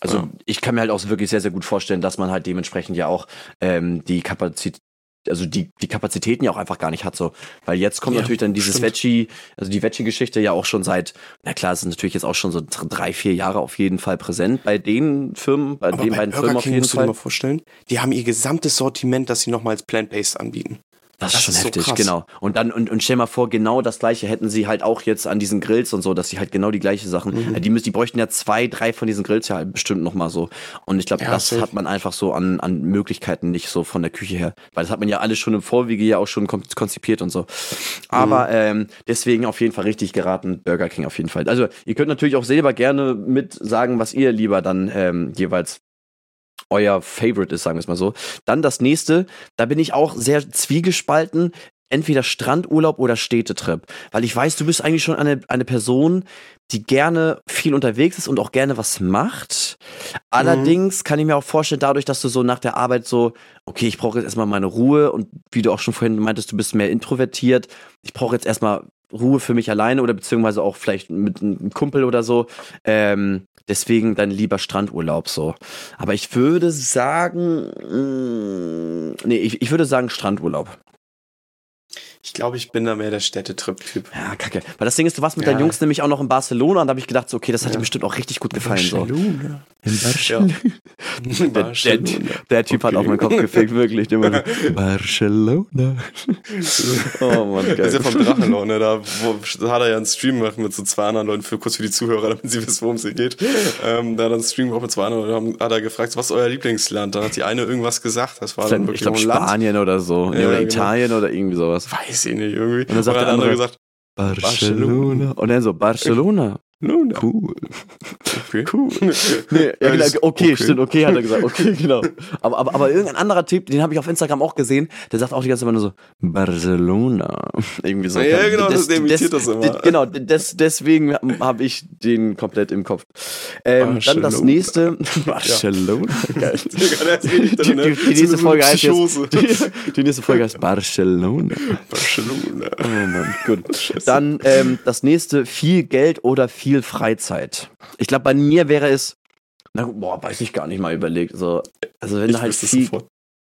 Also ja. ich kann mir halt auch wirklich sehr, sehr gut vorstellen, dass man halt dementsprechend ja auch ähm, die Kapazität also die, die Kapazitäten ja auch einfach gar nicht hat so. Weil jetzt kommt ja, natürlich dann dieses Veggie, also die Veggie-Geschichte ja auch schon seit, na klar, es ist natürlich jetzt auch schon so drei, vier Jahre auf jeden Fall präsent bei den Firmen, bei Aber den bei beiden Burger Firmen King auf jeden Fall. Du dir mal vorstellen, die haben ihr gesamtes Sortiment, das sie nochmal als Plant-Based anbieten. Das, das ist schon ist heftig, so genau. Und dann, und, und stell mal vor, genau das gleiche hätten sie halt auch jetzt an diesen Grills und so, dass sie halt genau die gleiche Sachen, mhm. die, müssen, die bräuchten ja zwei, drei von diesen Grills ja halt bestimmt nochmal so. Und ich glaube, ja, das safe. hat man einfach so an, an Möglichkeiten nicht so von der Küche her. Weil das hat man ja alles schon im Vorwege ja auch schon konzipiert und so. Aber mhm. ähm, deswegen auf jeden Fall richtig geraten, Burger King auf jeden Fall. Also ihr könnt natürlich auch selber gerne mit sagen, was ihr lieber dann ähm, jeweils euer Favorite ist, sagen wir es mal so. Dann das nächste, da bin ich auch sehr zwiegespalten. Entweder Strandurlaub oder Städtetrip. Weil ich weiß, du bist eigentlich schon eine, eine Person, die gerne viel unterwegs ist und auch gerne was macht. Allerdings mhm. kann ich mir auch vorstellen, dadurch, dass du so nach der Arbeit so, okay, ich brauche jetzt erstmal meine Ruhe und wie du auch schon vorhin meintest, du bist mehr introvertiert. Ich brauche jetzt erstmal Ruhe für mich alleine oder beziehungsweise auch vielleicht mit einem Kumpel oder so. Ähm, deswegen dann lieber Strandurlaub so. Aber ich würde sagen, mh, mm, nee, ich, ich würde sagen Strandurlaub. Ich glaube, ich bin da mehr der Städtetrip-Typ. Ja, kacke. Weil das Ding ist, du warst mit ja. deinen Jungs nämlich auch noch in Barcelona und da habe ich gedacht, so, okay, das hat ja. dir bestimmt auch richtig gut gefallen. Barcelona. So. In Barcelona. Ja. Der, der, der, Typ okay. hat auch meinen Kopf gefickt, wirklich. Immer so, Barcelona. oh Mann, geil. Das ist ja vom Drachenloch, ne? Da, wo, da hat er ja einen Stream gemacht mit so zwei anderen Leuten, für, kurz für die Zuhörer, damit sie wissen, worum es hier geht. Ähm, da hat er einen Stream gemacht mit zwei anderen Leuten, hat er gefragt, was ist euer Lieblingsland? Dann hat die eine irgendwas gesagt, das war dann, dann wirklich Ich glaube Spanien Land. oder so. Nee, oder genau. Italien oder irgendwie sowas. Weiß ich nicht, irgendwie. Und dann sagt der andere, gesagt, Barcelona. Und dann so, Barcelona. Luna. Cool. Okay. Cool. Nee, ja, genau, okay, okay, stimmt, okay, hat er gesagt. Okay, genau. Aber, aber, aber irgendein anderer Typ, den habe ich auf Instagram auch gesehen, der sagt auch die ganze Zeit nur so, Barcelona. Irgendwie so. Ja, genau, des, das imitiert das immer. Des, genau, des, deswegen habe ich den komplett im Kopf. Ähm, dann das nächste. Barcelona. Geil. die, die, die, nächste Folge heißt jetzt, die, die, nächste Folge heißt Barcelona. Barcelona. Oh Mann, gut. Dann ähm, das nächste, viel Geld oder viel viel Freizeit. Ich glaube, bei mir wäre es, na boah, weiß ich gar nicht mal überlegt. So, also wenn ich halt viel, sofort.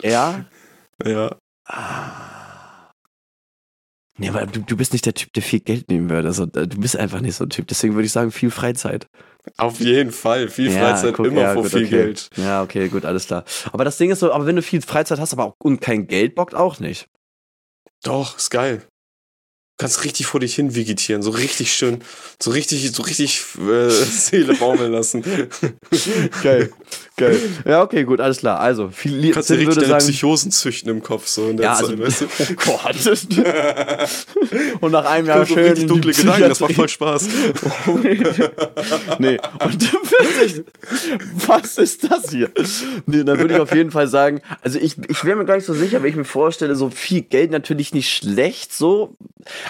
ja, ja. Ah. Nee, aber du, du bist nicht der Typ, der viel Geld nehmen würde. Also, du bist einfach nicht so ein Typ. Deswegen würde ich sagen, viel Freizeit. Auf jeden Fall. Viel ja, Freizeit guck, immer ja, vor gut, viel okay. Geld. Ja, okay, gut, alles klar. Aber das Ding ist so, aber wenn du viel Freizeit hast, aber auch, und kein Geld bockt auch nicht. Doch, ist geil kannst richtig vor dich hin vegetieren, so richtig schön, so richtig, so richtig äh, Seele baumeln lassen. Geil, geil. Ja, okay, gut, alles klar. Also, viel du kannst dir richtig deine sagen, Psychosen züchten im Kopf so in der ja, Zeit, also, weißt du? Oh Gott. und nach einem Jahr schön richtig dunkle Gedanken, das macht voll Spaß. nee, und wirklich, was ist das hier? Nee, dann würde ich auf jeden Fall sagen, also ich, ich wäre mir gar nicht so sicher, wenn ich mir vorstelle, so viel Geld natürlich nicht schlecht, so,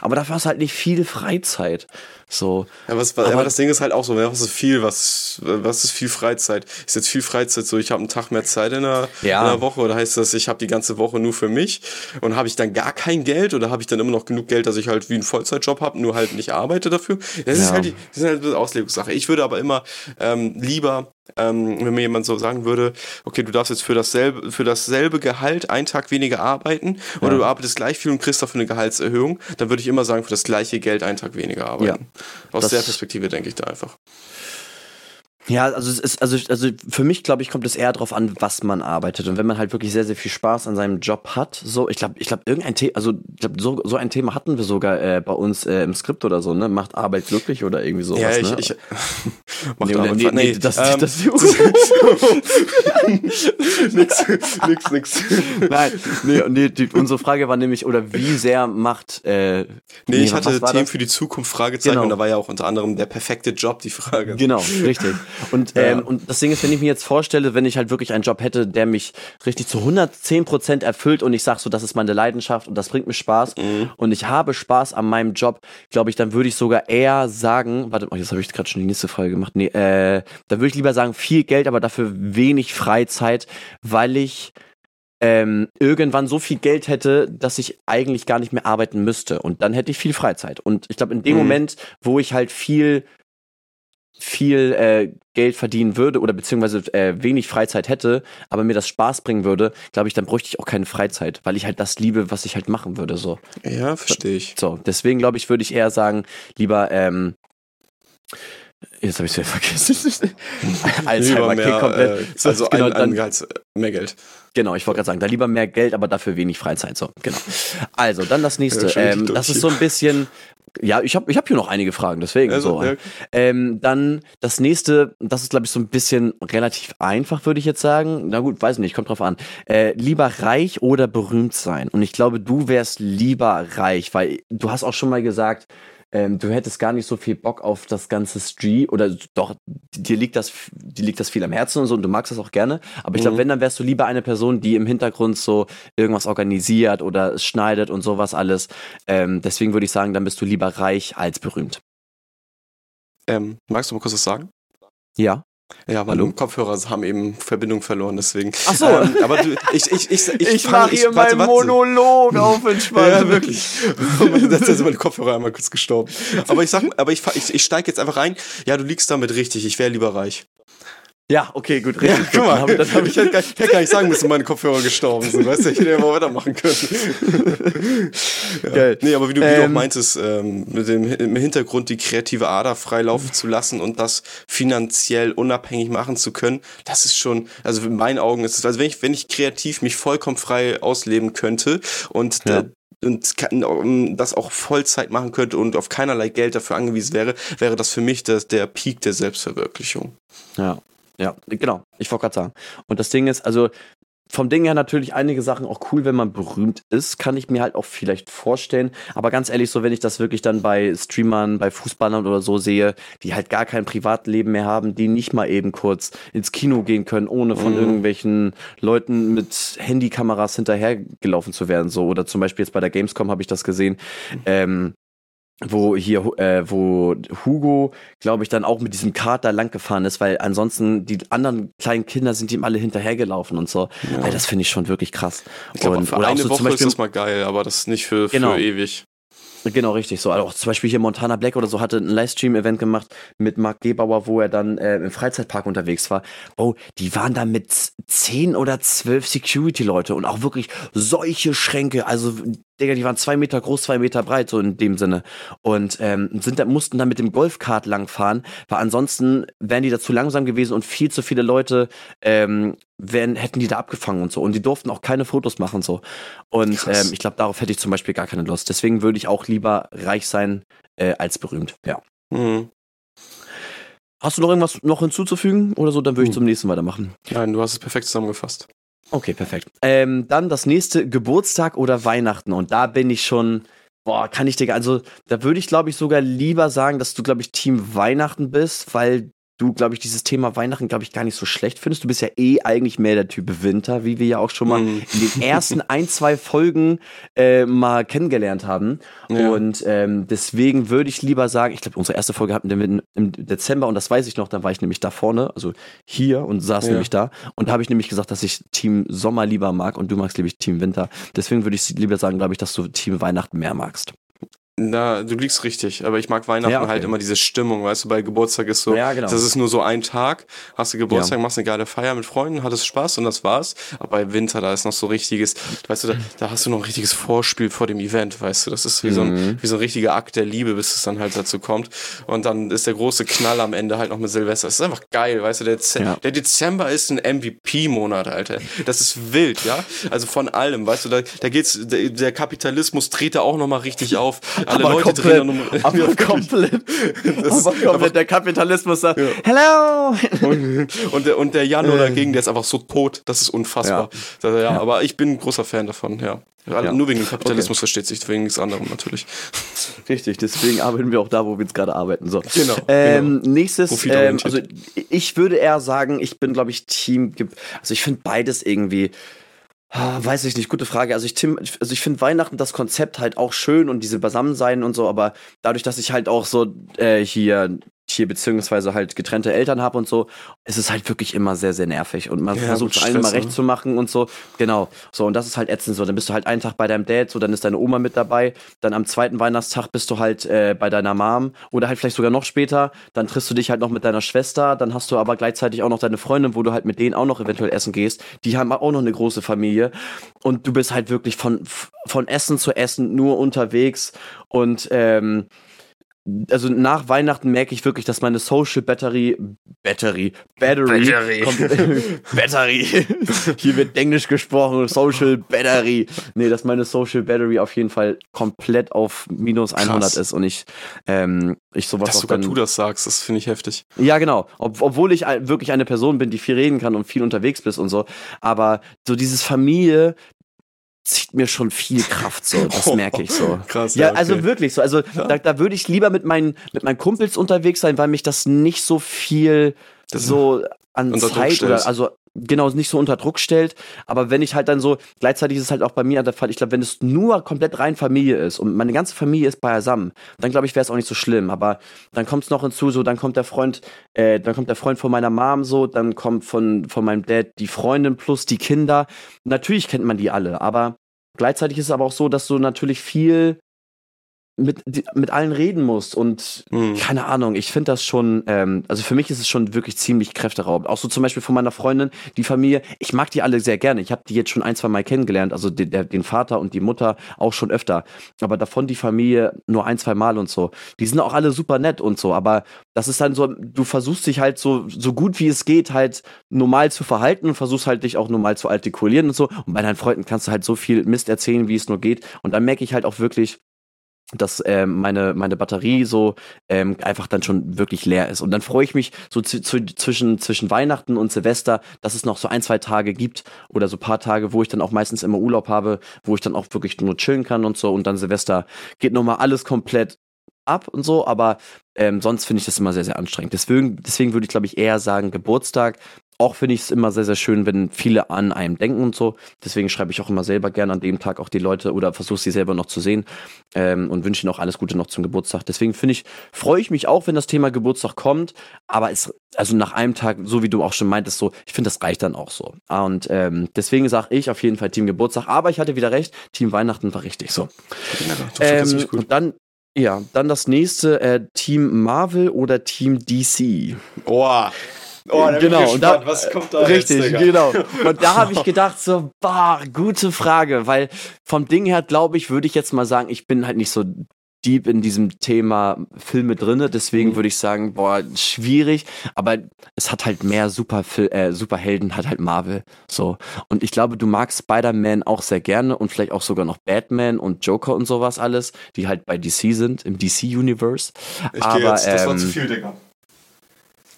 aber dafür hast du halt nicht viel Freizeit. So. Ja, was, aber, aber das Ding ist halt auch so, was ist viel, was, was ist viel Freizeit? Ist jetzt viel Freizeit so, ich habe einen Tag mehr Zeit in einer, ja. in einer Woche oder heißt das, ich habe die ganze Woche nur für mich und habe ich dann gar kein Geld oder habe ich dann immer noch genug Geld, dass ich halt wie einen Vollzeitjob habe, nur halt nicht arbeite dafür? Das ja. ist halt die, das ist halt eine Auslegungssache. Ich würde aber immer ähm, lieber ähm, wenn mir jemand so sagen würde, okay, du darfst jetzt für dasselbe, für dasselbe Gehalt einen Tag weniger arbeiten oder ja. du arbeitest gleich viel und kriegst dafür eine Gehaltserhöhung, dann würde ich immer sagen, für das gleiche Geld einen Tag weniger arbeiten. Ja. Aus der Perspektive denke ich da einfach. Ja, also es ist, also, also für mich, glaube ich, kommt es eher darauf an, was man arbeitet. Und wenn man halt wirklich sehr, sehr viel Spaß an seinem Job hat, so, ich glaube, ich glaube, irgendein Thema, also ich glaube, so, so ein Thema hatten wir sogar äh, bei uns äh, im Skript oder so, ne? Macht Arbeit glücklich oder irgendwie sowas. Ja, ich, ne? ich macht nee, Arbeit nee, nee, nee, das, ähm, das, nix, nix, nix. Nein, nee, nee, die, unsere Frage war nämlich, oder wie sehr macht äh, Nee, ich hatte Themen das? für die Zukunft, Fragezeichen, genau. und da war ja auch unter anderem der perfekte Job die Frage. Genau, richtig. Und, ja. ähm, und das Ding ist, wenn ich mir jetzt vorstelle, wenn ich halt wirklich einen Job hätte, der mich richtig zu 110 Prozent erfüllt und ich sage so, das ist meine Leidenschaft und das bringt mir Spaß mhm. und ich habe Spaß an meinem Job, glaube ich, dann würde ich sogar eher sagen, warte mal, jetzt habe ich gerade schon die nächste Frage gemacht. Nee, äh, dann würde ich lieber sagen, viel Geld, aber dafür wenig Freizeit, weil ich ähm, irgendwann so viel Geld hätte, dass ich eigentlich gar nicht mehr arbeiten müsste. Und dann hätte ich viel Freizeit. Und ich glaube, in dem mhm. Moment, wo ich halt viel viel äh, Geld verdienen würde oder beziehungsweise äh, wenig Freizeit hätte, aber mir das Spaß bringen würde, glaube ich, dann bräuchte ich auch keine Freizeit, weil ich halt das liebe, was ich halt machen würde. So. Ja, verstehe ich. So, deswegen glaube ich, würde ich eher sagen, lieber ähm, Jetzt habe ich es wieder vergessen. Alzheimer mehr, komplett. Äh, also genau, ein, ein Gehalt, mehr Geld. Genau, ich wollte gerade sagen, da lieber mehr Geld, aber dafür wenig Freizeit. So, genau. Also, dann das nächste. Ja, ähm, das ist so ein bisschen, ja, ich habe ich hab hier noch einige Fragen, deswegen. Also, so. Ja. Ähm, dann das nächste, das ist, glaube ich, so ein bisschen relativ einfach, würde ich jetzt sagen. Na gut, weiß nicht, kommt drauf an. Äh, lieber reich oder berühmt sein? Und ich glaube, du wärst lieber reich, weil du hast auch schon mal gesagt, ähm, du hättest gar nicht so viel Bock auf das ganze Stream oder doch, dir liegt das, dir liegt das viel am Herzen und so und du magst das auch gerne. Aber ich glaube, mhm. wenn, dann wärst du lieber eine Person, die im Hintergrund so irgendwas organisiert oder schneidet und sowas alles. Ähm, deswegen würde ich sagen, dann bist du lieber reich als berühmt. Ähm, magst du mal kurz was sagen? Ja. Ja, meine Hallo? Kopfhörer haben eben Verbindung verloren, deswegen. Ach so. Ähm, aber du, ich, ich, ich, ich, ich mache hier meinen Monolog auf entspannt. ja, wirklich. da sind meine Kopfhörer einmal kurz gestorben. Aber ich sag, aber ich, ich, ich steige jetzt einfach rein. Ja, du liegst damit richtig. Ich wäre lieber reich. Ja, okay, gut, richtig. Ja, guck mal, das hab ich hätte gar, hätte gar nicht sagen müssen, meine Kopfhörer gestorben sind. Weißt du, ich hätte ja mal weitermachen können. ja. Geil. Nee, aber wie du, wie ähm, du auch ähm, meintest, ähm, mit dem im Hintergrund die kreative Ader freilaufen zu lassen und das finanziell unabhängig machen zu können, das ist schon, also in meinen Augen ist es, also wenn ich, wenn ich kreativ mich vollkommen frei ausleben könnte und ja und kann, das auch Vollzeit machen könnte und auf keinerlei Geld dafür angewiesen wäre, wäre das für mich das, der Peak der Selbstverwirklichung. Ja, ja, genau. Ich wollte gerade sagen. Und das Ding ist, also vom Ding her natürlich einige Sachen auch cool, wenn man berühmt ist, kann ich mir halt auch vielleicht vorstellen. Aber ganz ehrlich, so wenn ich das wirklich dann bei Streamern, bei Fußballern oder so sehe, die halt gar kein Privatleben mehr haben, die nicht mal eben kurz ins Kino gehen können, ohne von mhm. irgendwelchen Leuten mit Handykameras hinterhergelaufen zu werden. So oder zum Beispiel jetzt bei der Gamescom habe ich das gesehen. Ähm, wo hier, äh, wo Hugo, glaube ich, dann auch mit diesem Kart da lang gefahren ist, weil ansonsten die anderen kleinen Kinder sind ihm alle hinterhergelaufen und so. Ja. Ey, das finde ich schon wirklich krass. Ich glaub, und, für eine so Woche Beispiel, ist das mal geil, aber das ist nicht für, genau. für ewig. Genau, richtig. So, also auch zum Beispiel hier Montana Black oder so hatte ein Livestream-Event gemacht mit Mark Gebauer, wo er dann äh, im Freizeitpark unterwegs war. Oh, die waren da mit zehn oder zwölf Security-Leute und auch wirklich solche Schränke. Also Digga, die waren zwei Meter groß, zwei Meter breit, so in dem Sinne. Und ähm, sind da, mussten dann mit dem Golfkart langfahren, weil ansonsten wären die da zu langsam gewesen und viel zu viele Leute ähm, wären, hätten die da abgefangen und so. Und die durften auch keine Fotos machen so. Und ähm, ich glaube, darauf hätte ich zum Beispiel gar keine Lust. Deswegen würde ich auch lieber reich sein äh, als berühmt. Ja. Mhm. Hast du noch irgendwas noch hinzuzufügen oder so? Dann würde ich zum nächsten weitermachen. Nein, du hast es perfekt zusammengefasst. Okay, perfekt. Ähm, dann das nächste Geburtstag oder Weihnachten. Und da bin ich schon, boah, kann ich dir, also da würde ich glaube ich sogar lieber sagen, dass du glaube ich Team Weihnachten bist, weil du, glaube ich, dieses Thema Weihnachten, glaube ich, gar nicht so schlecht findest. Du bist ja eh eigentlich mehr der Typ Winter, wie wir ja auch schon mal mm. in den ersten ein, zwei Folgen äh, mal kennengelernt haben. Ja. Und ähm, deswegen würde ich lieber sagen, ich glaube, unsere erste Folge hatten wir im Dezember und das weiß ich noch, da war ich nämlich da vorne, also hier und saß ja. nämlich da. Und da habe ich nämlich gesagt, dass ich Team Sommer lieber mag und du magst, glaube ich, Team Winter. Deswegen würde ich lieber sagen, glaube ich, dass du Team Weihnachten mehr magst. Na, du liegst richtig, aber ich mag Weihnachten ja, okay. halt immer diese Stimmung, weißt du, bei Geburtstag ist so, ja, genau. das ist nur so ein Tag, hast du Geburtstag, ja. machst eine geile Feier mit Freunden, hattest Spaß und das war's. Aber bei Winter, da ist noch so richtiges, weißt du, da, da hast du noch ein richtiges Vorspiel vor dem Event, weißt du, das ist wie, mhm. so ein, mhm. wie so ein richtiger Akt der Liebe, bis es dann halt dazu kommt. Und dann ist der große Knall am Ende halt noch mit Silvester. Das ist einfach geil, weißt du, der, ja. der Dezember ist ein MVP-Monat, Alter. Das ist wild, ja. Also von allem, weißt du, da, da geht's, der, der Kapitalismus dreht da auch nochmal richtig auf alle aber Leute komplett, drehen um. Aber ja, komplett. Das, aber komplett der Kapitalismus sagt, ja. hello! Und, der, und der Januar äh. dagegen, der ist einfach so tot, das ist unfassbar. Ja. ja. Aber ich bin ein großer Fan davon, ja. Ja. Nur wegen dem Kapitalismus okay. versteht sich, wegen nichts anderem natürlich. Richtig, deswegen arbeiten wir auch da, wo wir jetzt gerade arbeiten. So. Genau. Ähm, genau. Nächstes, ähm, also ich würde eher sagen, ich bin, glaube ich, Team. Also ich finde beides irgendwie weiß ich nicht, gute Frage. Also ich, also ich finde Weihnachten das Konzept halt auch schön und diese Beisammensein und so, aber dadurch, dass ich halt auch so äh, hier hier beziehungsweise halt getrennte Eltern habe und so, ist es halt wirklich immer sehr, sehr nervig. Und man ja, versucht allen mal recht ne? zu machen und so. Genau. So, und das ist halt ätzend so. Dann bist du halt einen Tag bei deinem Dad, so, dann ist deine Oma mit dabei. Dann am zweiten Weihnachtstag bist du halt äh, bei deiner Mom oder halt vielleicht sogar noch später. Dann triffst du dich halt noch mit deiner Schwester. Dann hast du aber gleichzeitig auch noch deine Freundin, wo du halt mit denen auch noch eventuell essen gehst. Die haben auch noch eine große Familie. Und du bist halt wirklich von, von Essen zu Essen nur unterwegs. Und ähm, also nach Weihnachten merke ich wirklich, dass meine Social Battery, Battery, Battery, Battery, Battery, hier wird Englisch gesprochen, Social Battery, nee, dass meine Social Battery auf jeden Fall komplett auf minus 100 Krass. ist und ich, ähm, ich sowas Dass sogar dann, du das sagst, das finde ich heftig. Ja, genau, Ob, obwohl ich wirklich eine Person bin, die viel reden kann und viel unterwegs bist und so, aber so dieses Familie, zieht mir schon viel Kraft so, das oh, merke ich so. Krass. Ja, ja also okay. also wirklich so. Also ja. da, da würde ich lieber mit meinen, mit meinen Kumpels unterwegs sein, weil mich das nicht so viel das so an Zeit oder also genau nicht so unter Druck stellt. Aber wenn ich halt dann so, gleichzeitig ist es halt auch bei mir der Fall, ich glaube, wenn es nur komplett rein Familie ist und meine ganze Familie ist beisammen, dann glaube ich, wäre es auch nicht so schlimm. Aber dann kommt es noch hinzu, so, dann kommt der Freund, äh, dann kommt der Freund von meiner Mom so, dann kommt von, von meinem Dad die Freundin plus die Kinder. Natürlich kennt man die alle, aber gleichzeitig ist es aber auch so, dass du natürlich viel mit, mit allen reden musst und mhm. keine Ahnung, ich finde das schon, ähm, also für mich ist es schon wirklich ziemlich kräfteraubend. Auch so zum Beispiel von meiner Freundin, die Familie, ich mag die alle sehr gerne. Ich habe die jetzt schon ein, zwei Mal kennengelernt, also den, den Vater und die Mutter auch schon öfter. Aber davon die Familie nur ein, zwei Mal und so. Die sind auch alle super nett und so, aber das ist dann so, du versuchst dich halt so, so gut wie es geht halt normal zu verhalten und versuchst halt dich auch normal zu artikulieren und so. Und bei deinen Freunden kannst du halt so viel Mist erzählen, wie es nur geht. Und dann merke ich halt auch wirklich, dass ähm, meine meine Batterie so ähm, einfach dann schon wirklich leer ist. Und dann freue ich mich so zwischen zwischen Weihnachten und Silvester, dass es noch so ein zwei Tage gibt oder so paar Tage, wo ich dann auch meistens immer Urlaub habe, wo ich dann auch wirklich nur chillen kann und so. Und dann Silvester geht nochmal alles komplett ab und so, aber ähm, sonst finde ich das immer sehr, sehr anstrengend. Deswegen, deswegen würde ich, glaube ich, eher sagen Geburtstag, auch finde ich es immer sehr, sehr schön, wenn viele an einem denken und so. Deswegen schreibe ich auch immer selber gerne an dem Tag auch die Leute oder versuche sie selber noch zu sehen ähm, und wünsche ihnen auch alles Gute noch zum Geburtstag. Deswegen finde ich, freue ich mich auch, wenn das Thema Geburtstag kommt. Aber es, also nach einem Tag, so wie du auch schon meintest, so, ich finde, das reicht dann auch so. Und ähm, deswegen sage ich auf jeden Fall Team Geburtstag. Aber ich hatte wieder recht, Team Weihnachten war richtig so. Ja, ähm, und dann ja, dann das nächste, äh, Team Marvel oder Team DC. Boah. Oh, genau, gespannt, da, was kommt da Richtig, jetzt, genau. Und da habe ich gedacht, so, bah, gute Frage, weil vom Ding her, glaube ich, würde ich jetzt mal sagen, ich bin halt nicht so deep in diesem Thema Filme drinne, deswegen mhm. würde ich sagen, boah, schwierig, aber es hat halt mehr Super äh, Superhelden hat halt Marvel so und ich glaube, du magst Spider-Man auch sehr gerne und vielleicht auch sogar noch Batman und Joker und sowas alles, die halt bei DC sind im DC Universe. Ich aber jetzt, das ähm, war zu viel, Digga.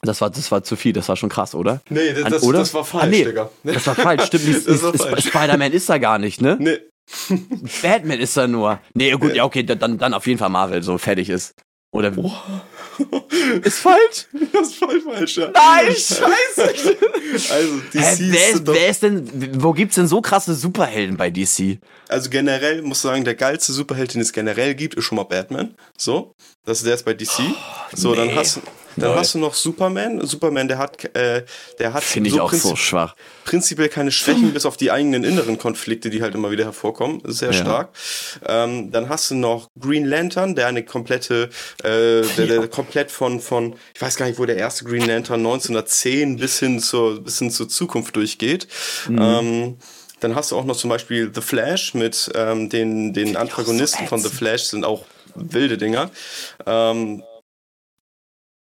Das war, das war zu viel, das war schon krass, oder? Nee, das, das, das war falsch, ah, nee, Digga. Das war falsch, stimmt nicht. Spider-Man ist da gar nicht, ne? Nee. Batman ist da nur. Nee, gut, ja, okay, dann, dann auf jeden Fall Marvel, so fertig ist. Oder oh. Ist falsch? Das ist voll falsch, ja. Nein, scheiße. also, DC Hä, wer, ist wer ist denn, wo gibt's denn so krasse Superhelden bei DC? Also generell muss ich sagen, der geilste Superheld, den es generell gibt, ist schon mal Batman. So, das ist jetzt bei DC. Oh, so, nee. dann hast dann hast du noch Superman. Superman, der hat, äh, der hat finde ich so auch so schwach. Prinzipiell keine Schwächen, bis auf die eigenen inneren Konflikte, die halt immer wieder hervorkommen. Sehr ja. stark. Ähm, dann hast du noch Green Lantern, der eine komplette, äh, der, der komplett von von, ich weiß gar nicht, wo der erste Green Lantern 1910 bis hin zur bis hin zur Zukunft durchgeht. Mhm. Ähm, dann hast du auch noch zum Beispiel The Flash mit ähm, den, den Antagonisten so von The Flash sind auch wilde Dinger. Ähm,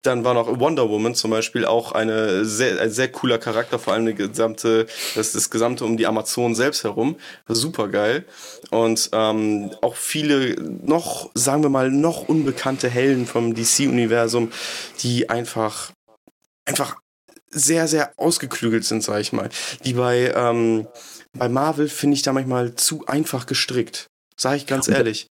dann war noch Wonder Woman zum Beispiel auch eine sehr, ein sehr cooler Charakter, vor allem gesamte, das, das gesamte um die Amazon selbst herum. Super geil. Und ähm, auch viele noch, sagen wir mal, noch unbekannte Helden vom DC-Universum, die einfach, einfach sehr, sehr ausgeklügelt sind, sag ich mal. Die bei, ähm, bei Marvel finde ich da manchmal zu einfach gestrickt. Sag ich ganz ehrlich.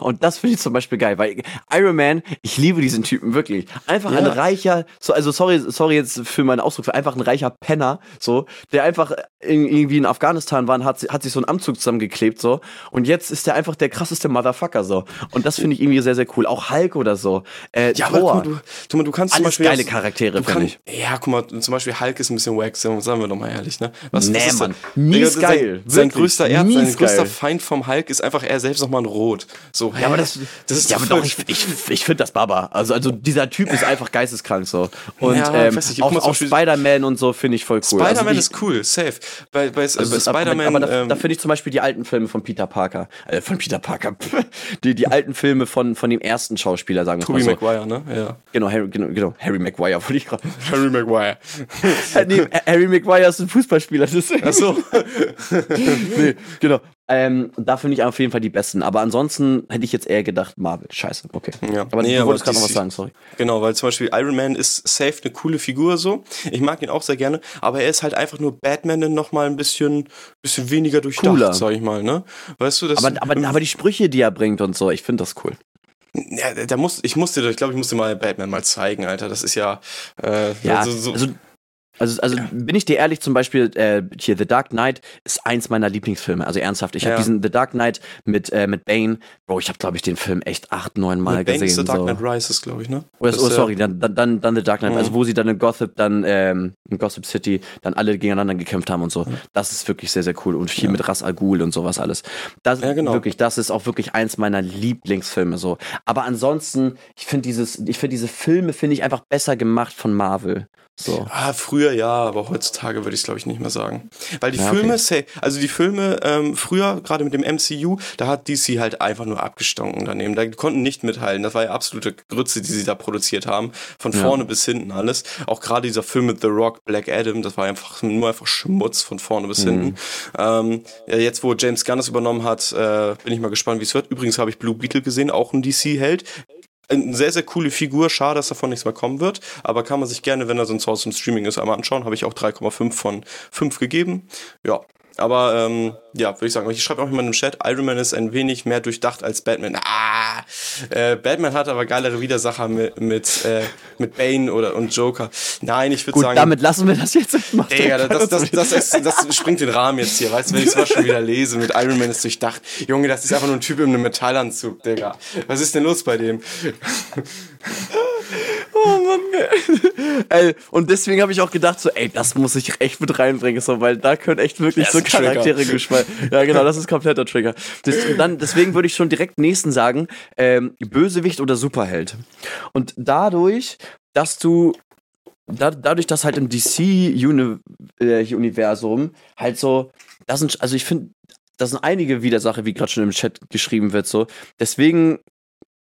Und das finde ich zum Beispiel geil, weil Iron Man, ich liebe diesen Typen wirklich. Einfach ja. ein reicher, so, also sorry, sorry jetzt für meinen Ausdruck, für einfach ein reicher Penner, so, der einfach in, irgendwie in Afghanistan war und hat, hat sich so einen Anzug zusammengeklebt, so. Und jetzt ist der einfach der krasseste Motherfucker, so. Und das finde ich irgendwie sehr, sehr cool. Auch Hulk oder so. Äh, ja, Thor. aber du, du, du kannst Alles zum Beispiel. geile Charaktere, finde ich. Ja, guck mal, zum Beispiel Hulk ist ein bisschen wack, sagen wir doch mal ehrlich, ne? Was, nee, was Mann. Mies geil. Sein, sein größter, Erd, sein größter Feind vom Hulk ist einfach er selbst nochmal ein Rot. So, hä? Ja, aber das, das ist ja, aber doch, ich, ich, ich finde das Baba. Also, also dieser Typ ist einfach geisteskrank so. Und ja, ähm, nicht, auch, auch Spider-Man und so finde ich voll cool. Spider-Man also ist cool, safe. Bei, bei, also bei Spider-Man. Aber, da, ähm, da finde ich zum Beispiel die alten Filme von Peter Parker. Äh, von Peter Parker. die, die alten Filme von, von dem ersten Schauspieler, sagen wir mal so. Maguire, ne? Ja. Genau, Harry, genau, genau. Harry Maguire wollte ich gerade. Harry Maguire. nee, Harry Maguire ist ein Fußballspieler. Das Ach so. nee, genau. Ähm, da finde ich auf jeden Fall die besten. Aber ansonsten hätte ich jetzt eher gedacht, Marvel. Scheiße, okay. Ja. Aber nee, du wolltest gerade noch was sagen, sorry. Genau, weil zum Beispiel Iron Man ist safe eine coole Figur so. Ich mag ihn auch sehr gerne, aber er ist halt einfach nur Batman dann nochmal ein bisschen, bisschen weniger durchdacht, Cooler. sag ich mal, ne? Weißt du, das. Aber, aber, aber die Sprüche, die er bringt und so, ich finde das cool. Ja, da muss, ich musste, ich glaube, ich musste mal Batman mal zeigen, Alter. Das ist ja, äh, ja so, so also also, also bin ich dir ehrlich, zum Beispiel äh, hier The Dark Knight ist eins meiner Lieblingsfilme. Also ernsthaft, ich ja. habe diesen The Dark Knight mit äh, mit Bane, Bro, ich habe glaube ich den Film echt acht, neun Mal mit gesehen. Bane ist The Dark Knight Rises, glaube ich, ne? Oder, oh, sorry, dann, dann dann The Dark Knight, mhm. also wo sie dann in Gotham, dann ähm, in Gotham City dann alle gegeneinander gekämpft haben und so. Mhm. Das ist wirklich sehr sehr cool und viel ja. mit Ras Al Ghul und sowas alles. Das ja, genau. wirklich, das ist auch wirklich eins meiner Lieblingsfilme so. Aber ansonsten, ich finde dieses, ich finde diese Filme finde ich einfach besser gemacht von Marvel. So. Ah, früher ja, aber heutzutage würde ich es glaube ich nicht mehr sagen. Weil die ja, Filme, okay. also die Filme ähm, früher, gerade mit dem MCU, da hat DC halt einfach nur abgestunken daneben. Da konnten nicht mithalten. Das war ja absolute Grütze, die sie da produziert haben. Von vorne ja. bis hinten alles. Auch gerade dieser Film mit The Rock, Black Adam, das war einfach nur einfach Schmutz von vorne bis mhm. hinten. Ähm, ja, jetzt, wo James Gunn es übernommen hat, äh, bin ich mal gespannt, wie es wird. Übrigens habe ich Blue Beetle gesehen, auch ein DC-Held eine sehr, sehr coole Figur. Schade, dass davon nichts mehr kommen wird. Aber kann man sich gerne, wenn er sonst aus dem Streaming ist, einmal anschauen. Habe ich auch 3,5 von 5 gegeben. Ja, aber ähm, ja, würde ich sagen, ich schreibe auch jemand im Chat, Iron Man ist ein wenig mehr durchdacht als Batman. Ah, äh, Batman hat aber geilere Widersacher mit, mit, äh, mit Bane oder, und Joker. Nein, ich würde sagen... damit lassen wir das jetzt. Digga, das, das, das, das, das springt den Rahmen jetzt hier, weißt du, wenn ich sowas schon wieder lese mit Iron Man ist durchdacht. Junge, das ist einfach nur ein Typ in einem Metallanzug, Digga. Was ist denn los bei dem? Oh Mann, ey. Und deswegen habe ich auch gedacht, so, ey, das muss ich echt mit reinbringen, so, weil da können echt wirklich so Charaktere gespielt. Ja, genau, das ist kompletter Trigger. Das, dann, deswegen würde ich schon direkt nächsten sagen, ähm, Bösewicht oder Superheld. Und dadurch, dass du da, dadurch, dass halt im DC-Universum äh, halt so, das sind, also ich finde, das sind einige Widersache, wie gerade schon im Chat geschrieben wird, so. Deswegen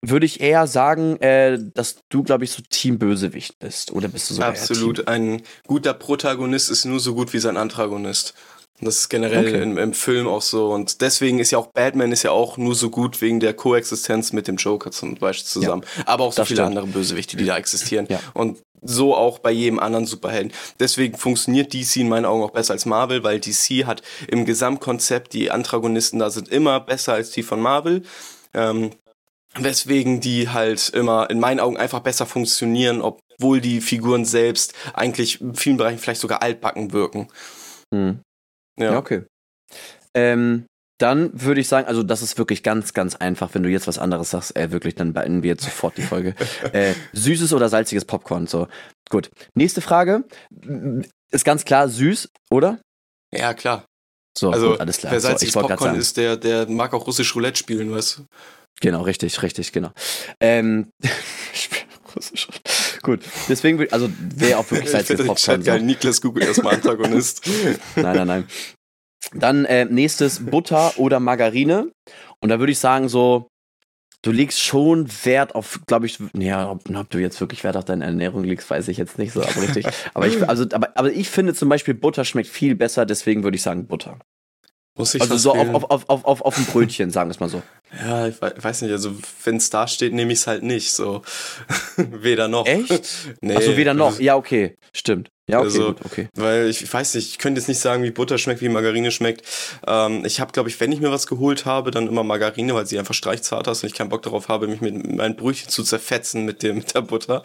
würde ich eher sagen, äh, dass du, glaube ich, so Team Bösewicht bist. Oder bist du so Absolut. Ein guter Protagonist ist nur so gut wie sein Antagonist. Das ist generell okay. im, im, Film auch so. Und deswegen ist ja auch Batman ist ja auch nur so gut wegen der Koexistenz mit dem Joker zum Beispiel zusammen. Ja, Aber auch so viele stimmt. andere Bösewichte, die da existieren. Ja. Und so auch bei jedem anderen Superhelden. Deswegen funktioniert DC in meinen Augen auch besser als Marvel, weil DC hat im Gesamtkonzept die Antagonisten da sind immer besser als die von Marvel. Ähm, weswegen die halt immer in meinen Augen einfach besser funktionieren, obwohl die Figuren selbst eigentlich in vielen Bereichen vielleicht sogar altbacken wirken. Hm. Ja. ja, okay. Ähm, dann würde ich sagen, also das ist wirklich ganz, ganz einfach. Wenn du jetzt was anderes sagst, äh, wirklich, dann beenden wir jetzt sofort die Folge. äh, süßes oder salziges Popcorn, so. Gut. Nächste Frage. Ist ganz klar süß, oder? Ja, klar. So, also, gut, alles klar. Wer salziges so, Popcorn ist, der, der mag auch russisch Roulette spielen, weißt du? Genau, richtig, richtig, genau. Ähm, russisch. Gut, deswegen, also wäre auch wirklich salziges Popcorn. Ich geil, Niklas Google erstmal Antagonist. nein, nein, nein. Dann äh, nächstes Butter oder Margarine. Und da würde ich sagen, so, du legst schon Wert auf, glaube ich, ja, ob, ob, du jetzt wirklich Wert auf deine Ernährung legst, weiß ich jetzt nicht so, aber richtig. aber ich, also, aber, aber ich finde zum Beispiel Butter schmeckt viel besser, deswegen würde ich sagen Butter. Muss ich also so auf, auf, auf, auf, auf, auf ein Brötchen, sagen wir es mal so. Ja, ich weiß nicht, also wenn es da steht, nehme ich es halt nicht. So. weder noch. Echt? nee. Achso, weder noch. Ja, okay. Stimmt. Ja, okay, also, gut, okay. Weil ich, ich, weiß nicht, ich könnte jetzt nicht sagen, wie Butter schmeckt, wie Margarine schmeckt. Ähm, ich habe, glaube ich, wenn ich mir was geholt habe, dann immer Margarine, weil sie einfach streichzart ist und ich keinen Bock darauf habe, mich mit meinen Brötchen zu zerfetzen mit, dem, mit der Butter.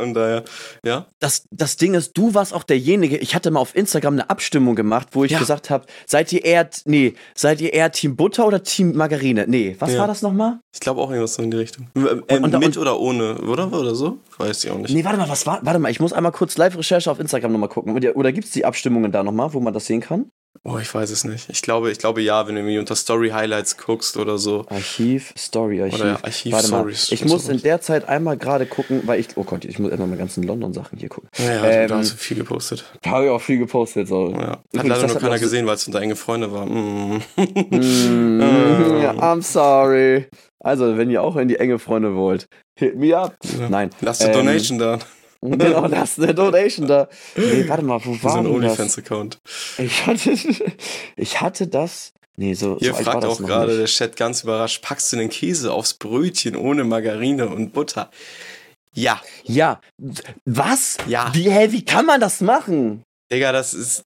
und daher, ja. Das, das Ding ist, du warst auch derjenige, ich hatte mal auf Instagram eine Abstimmung gemacht, wo ich ja. gesagt habe, seid ihr eher, nee, seid ihr eher Team Butter oder Team Margarine? Nee, was ja. war das nochmal? Ich glaube auch irgendwas so in die Richtung. Äh, und, und, mit oder ohne, oder? Oder so? Weiß ich auch nicht. Nee, warte mal, was war, warte mal, ich muss einmal kurz Live-Recherche auf Instagram nochmal gucken. Oder gibt es die Abstimmungen da nochmal, wo man das sehen kann? Oh, ich weiß es nicht. Ich glaube, ich glaube ja, wenn du irgendwie unter Story Highlights guckst oder so. Archiv, Story, Archiv. Oder Archiv, Warte mal. Ich muss in der Zeit einmal gerade gucken, weil ich, oh Gott, ich muss erstmal meine ganzen London-Sachen hier gucken. Ja, ja ähm, da hast du viel gepostet. Habe ich auch viel gepostet. So. Ja. Hat Übrigens, leider nur keiner gesehen, weil es unter enge Freunde war. Mm. mm, ja, I'm sorry. Also, wenn ihr auch in die enge Freunde wollt, hit me up. Ja. Nein. Lasst eine ähm, Donation da. Genau, das ist eine Donation da. Nee, warte mal, wo war so ein OnlyFans-Account. Ich hatte, ich hatte das. Nee, so. Hier so fragt auch gerade der Chat ganz überrascht: Packst du den Käse aufs Brötchen ohne Margarine und Butter? Ja. Ja. Was? Ja. Wie, hä, wie kann man das machen? Digga, das ist.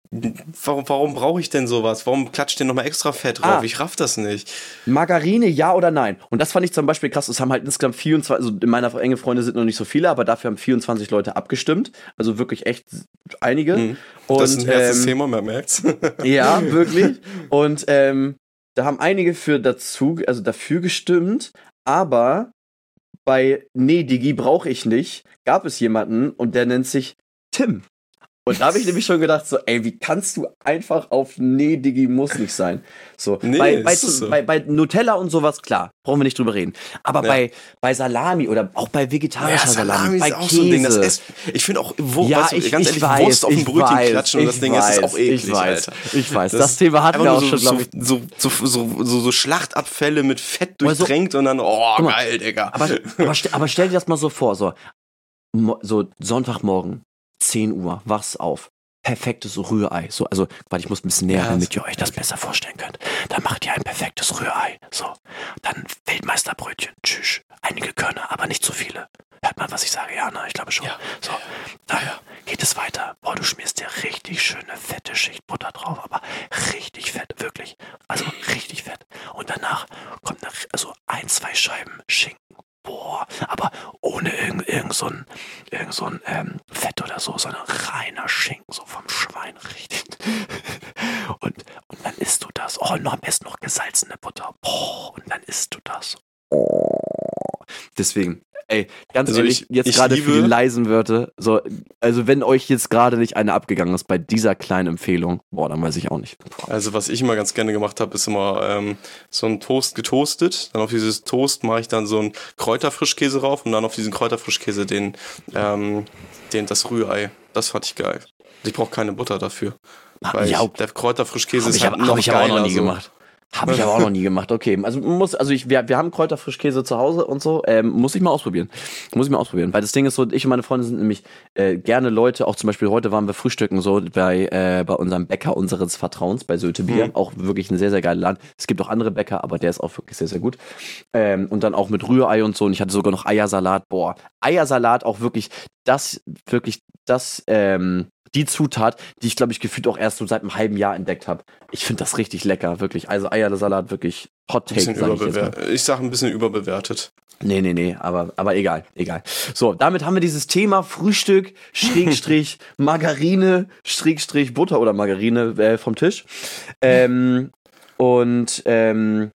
Warum, warum brauche ich denn sowas? Warum klatscht denn nochmal extra Fett drauf? Ah, ich raff das nicht. Margarine, ja oder nein? Und das fand ich zum Beispiel krass. Es haben halt insgesamt 24, also in meiner enge Freunde sind noch nicht so viele, aber dafür haben 24 Leute abgestimmt. Also wirklich echt einige. Mhm. Und, das ist ein herzes ähm, Thema, man merkt's. ja, wirklich. Und ähm, da haben einige für dazu, also dafür gestimmt, aber bei Nee, Digi brauche ich nicht, gab es jemanden und der nennt sich Tim. Und da habe ich nämlich schon gedacht, so, ey, wie kannst du einfach auf nee, Digi muss nicht sein. So, nee, bei, bei, so. bei, bei, Nutella und sowas, klar, brauchen wir nicht drüber reden. Aber ja. bei, bei Salami oder auch bei vegetarischer ja, Salami, Salami bei ist auch Käse. so ein Ding. Das ist, ich finde auch, wo, ja, weißt du, ich, ganz ich ehrlich, weiß, Wurst auf dem Brötchen weiß, klatschen und das Ding weiß, ist, ist auch eklig, ich weiß, Alter. Ich weiß, das, das Thema hatten wir auch so, schon, so, so, so, so, so, Schlachtabfälle mit Fett durchtränkt und dann, oh, mal, geil, Digga. Aber, aber, aber stell dir das mal so vor, so, so Sonntagmorgen, 10 Uhr, wachst auf, perfektes Rührei. So, also, warte, ich muss ein bisschen näher, ja, damit ihr euch das besser vorstellen könnt. Dann macht ihr ein perfektes Rührei. So, dann Weltmeisterbrötchen. Tschüss. Einige Körner, aber nicht zu viele. Hört man, was ich sage? Ja, ne? Ich glaube schon. Ja. So, dann ja. geht es weiter. Boah, du schmierst dir richtig schöne fette Schicht Butter drauf, aber richtig fett, wirklich. Also richtig fett. Und danach kommt eine, also ein, zwei Scheiben Schinken boah, aber ohne irgend, irgend so irgend so ähm, Fett oder so, sondern reiner Schinken, so vom Schwein, richtig. und, und dann isst du das. Oh, noch am besten noch gesalzene Butter. Boah, und dann isst du das. Oh. Deswegen, ey, ganz also ehrlich, ich, jetzt gerade für die leisen Wörter, so, also wenn euch jetzt gerade nicht eine abgegangen ist bei dieser kleinen Empfehlung, boah, dann weiß ich auch nicht. Also was ich immer ganz gerne gemacht habe, ist immer ähm, so ein Toast getoastet, dann auf dieses Toast mache ich dann so einen Kräuterfrischkäse rauf und dann auf diesen Kräuterfrischkäse den, ähm, den das Rührei. Das fand ich geil. Ich brauche keine Butter dafür. Weil ja, ich, der Kräuterfrischkäse ist halt noch ich geiler. Auch noch nie so. gemacht. Habe ich aber auch noch nie gemacht. Okay, also muss, also ich, wir, wir haben Kräuterfrischkäse zu Hause und so. Ähm, muss ich mal ausprobieren. Muss ich mal ausprobieren. Weil das Ding ist so, ich und meine Freunde sind nämlich äh, gerne Leute, auch zum Beispiel heute waren wir frühstücken so bei, äh, bei unserem Bäcker unseres Vertrauens, bei Sölte Bier. Mhm. Auch wirklich ein sehr, sehr geiler Laden. Es gibt auch andere Bäcker, aber der ist auch wirklich sehr, sehr gut. Ähm, und dann auch mit Rührei und so. Und ich hatte sogar noch Eiersalat. Boah, Eiersalat auch wirklich das, wirklich das, ähm, die Zutat, die ich glaube ich gefühlt auch erst so seit einem halben Jahr entdeckt habe. Ich finde das richtig lecker, wirklich. Also Eiersalat wirklich Hot Take. Sag ich, ich sage ein bisschen überbewertet. Nee, nee, nee, aber, aber egal, egal. So, damit haben wir dieses Thema Frühstück, Schrägstrich, Margarine, Schrägstrich, Butter oder Margarine äh, vom Tisch. Ähm, und ähm,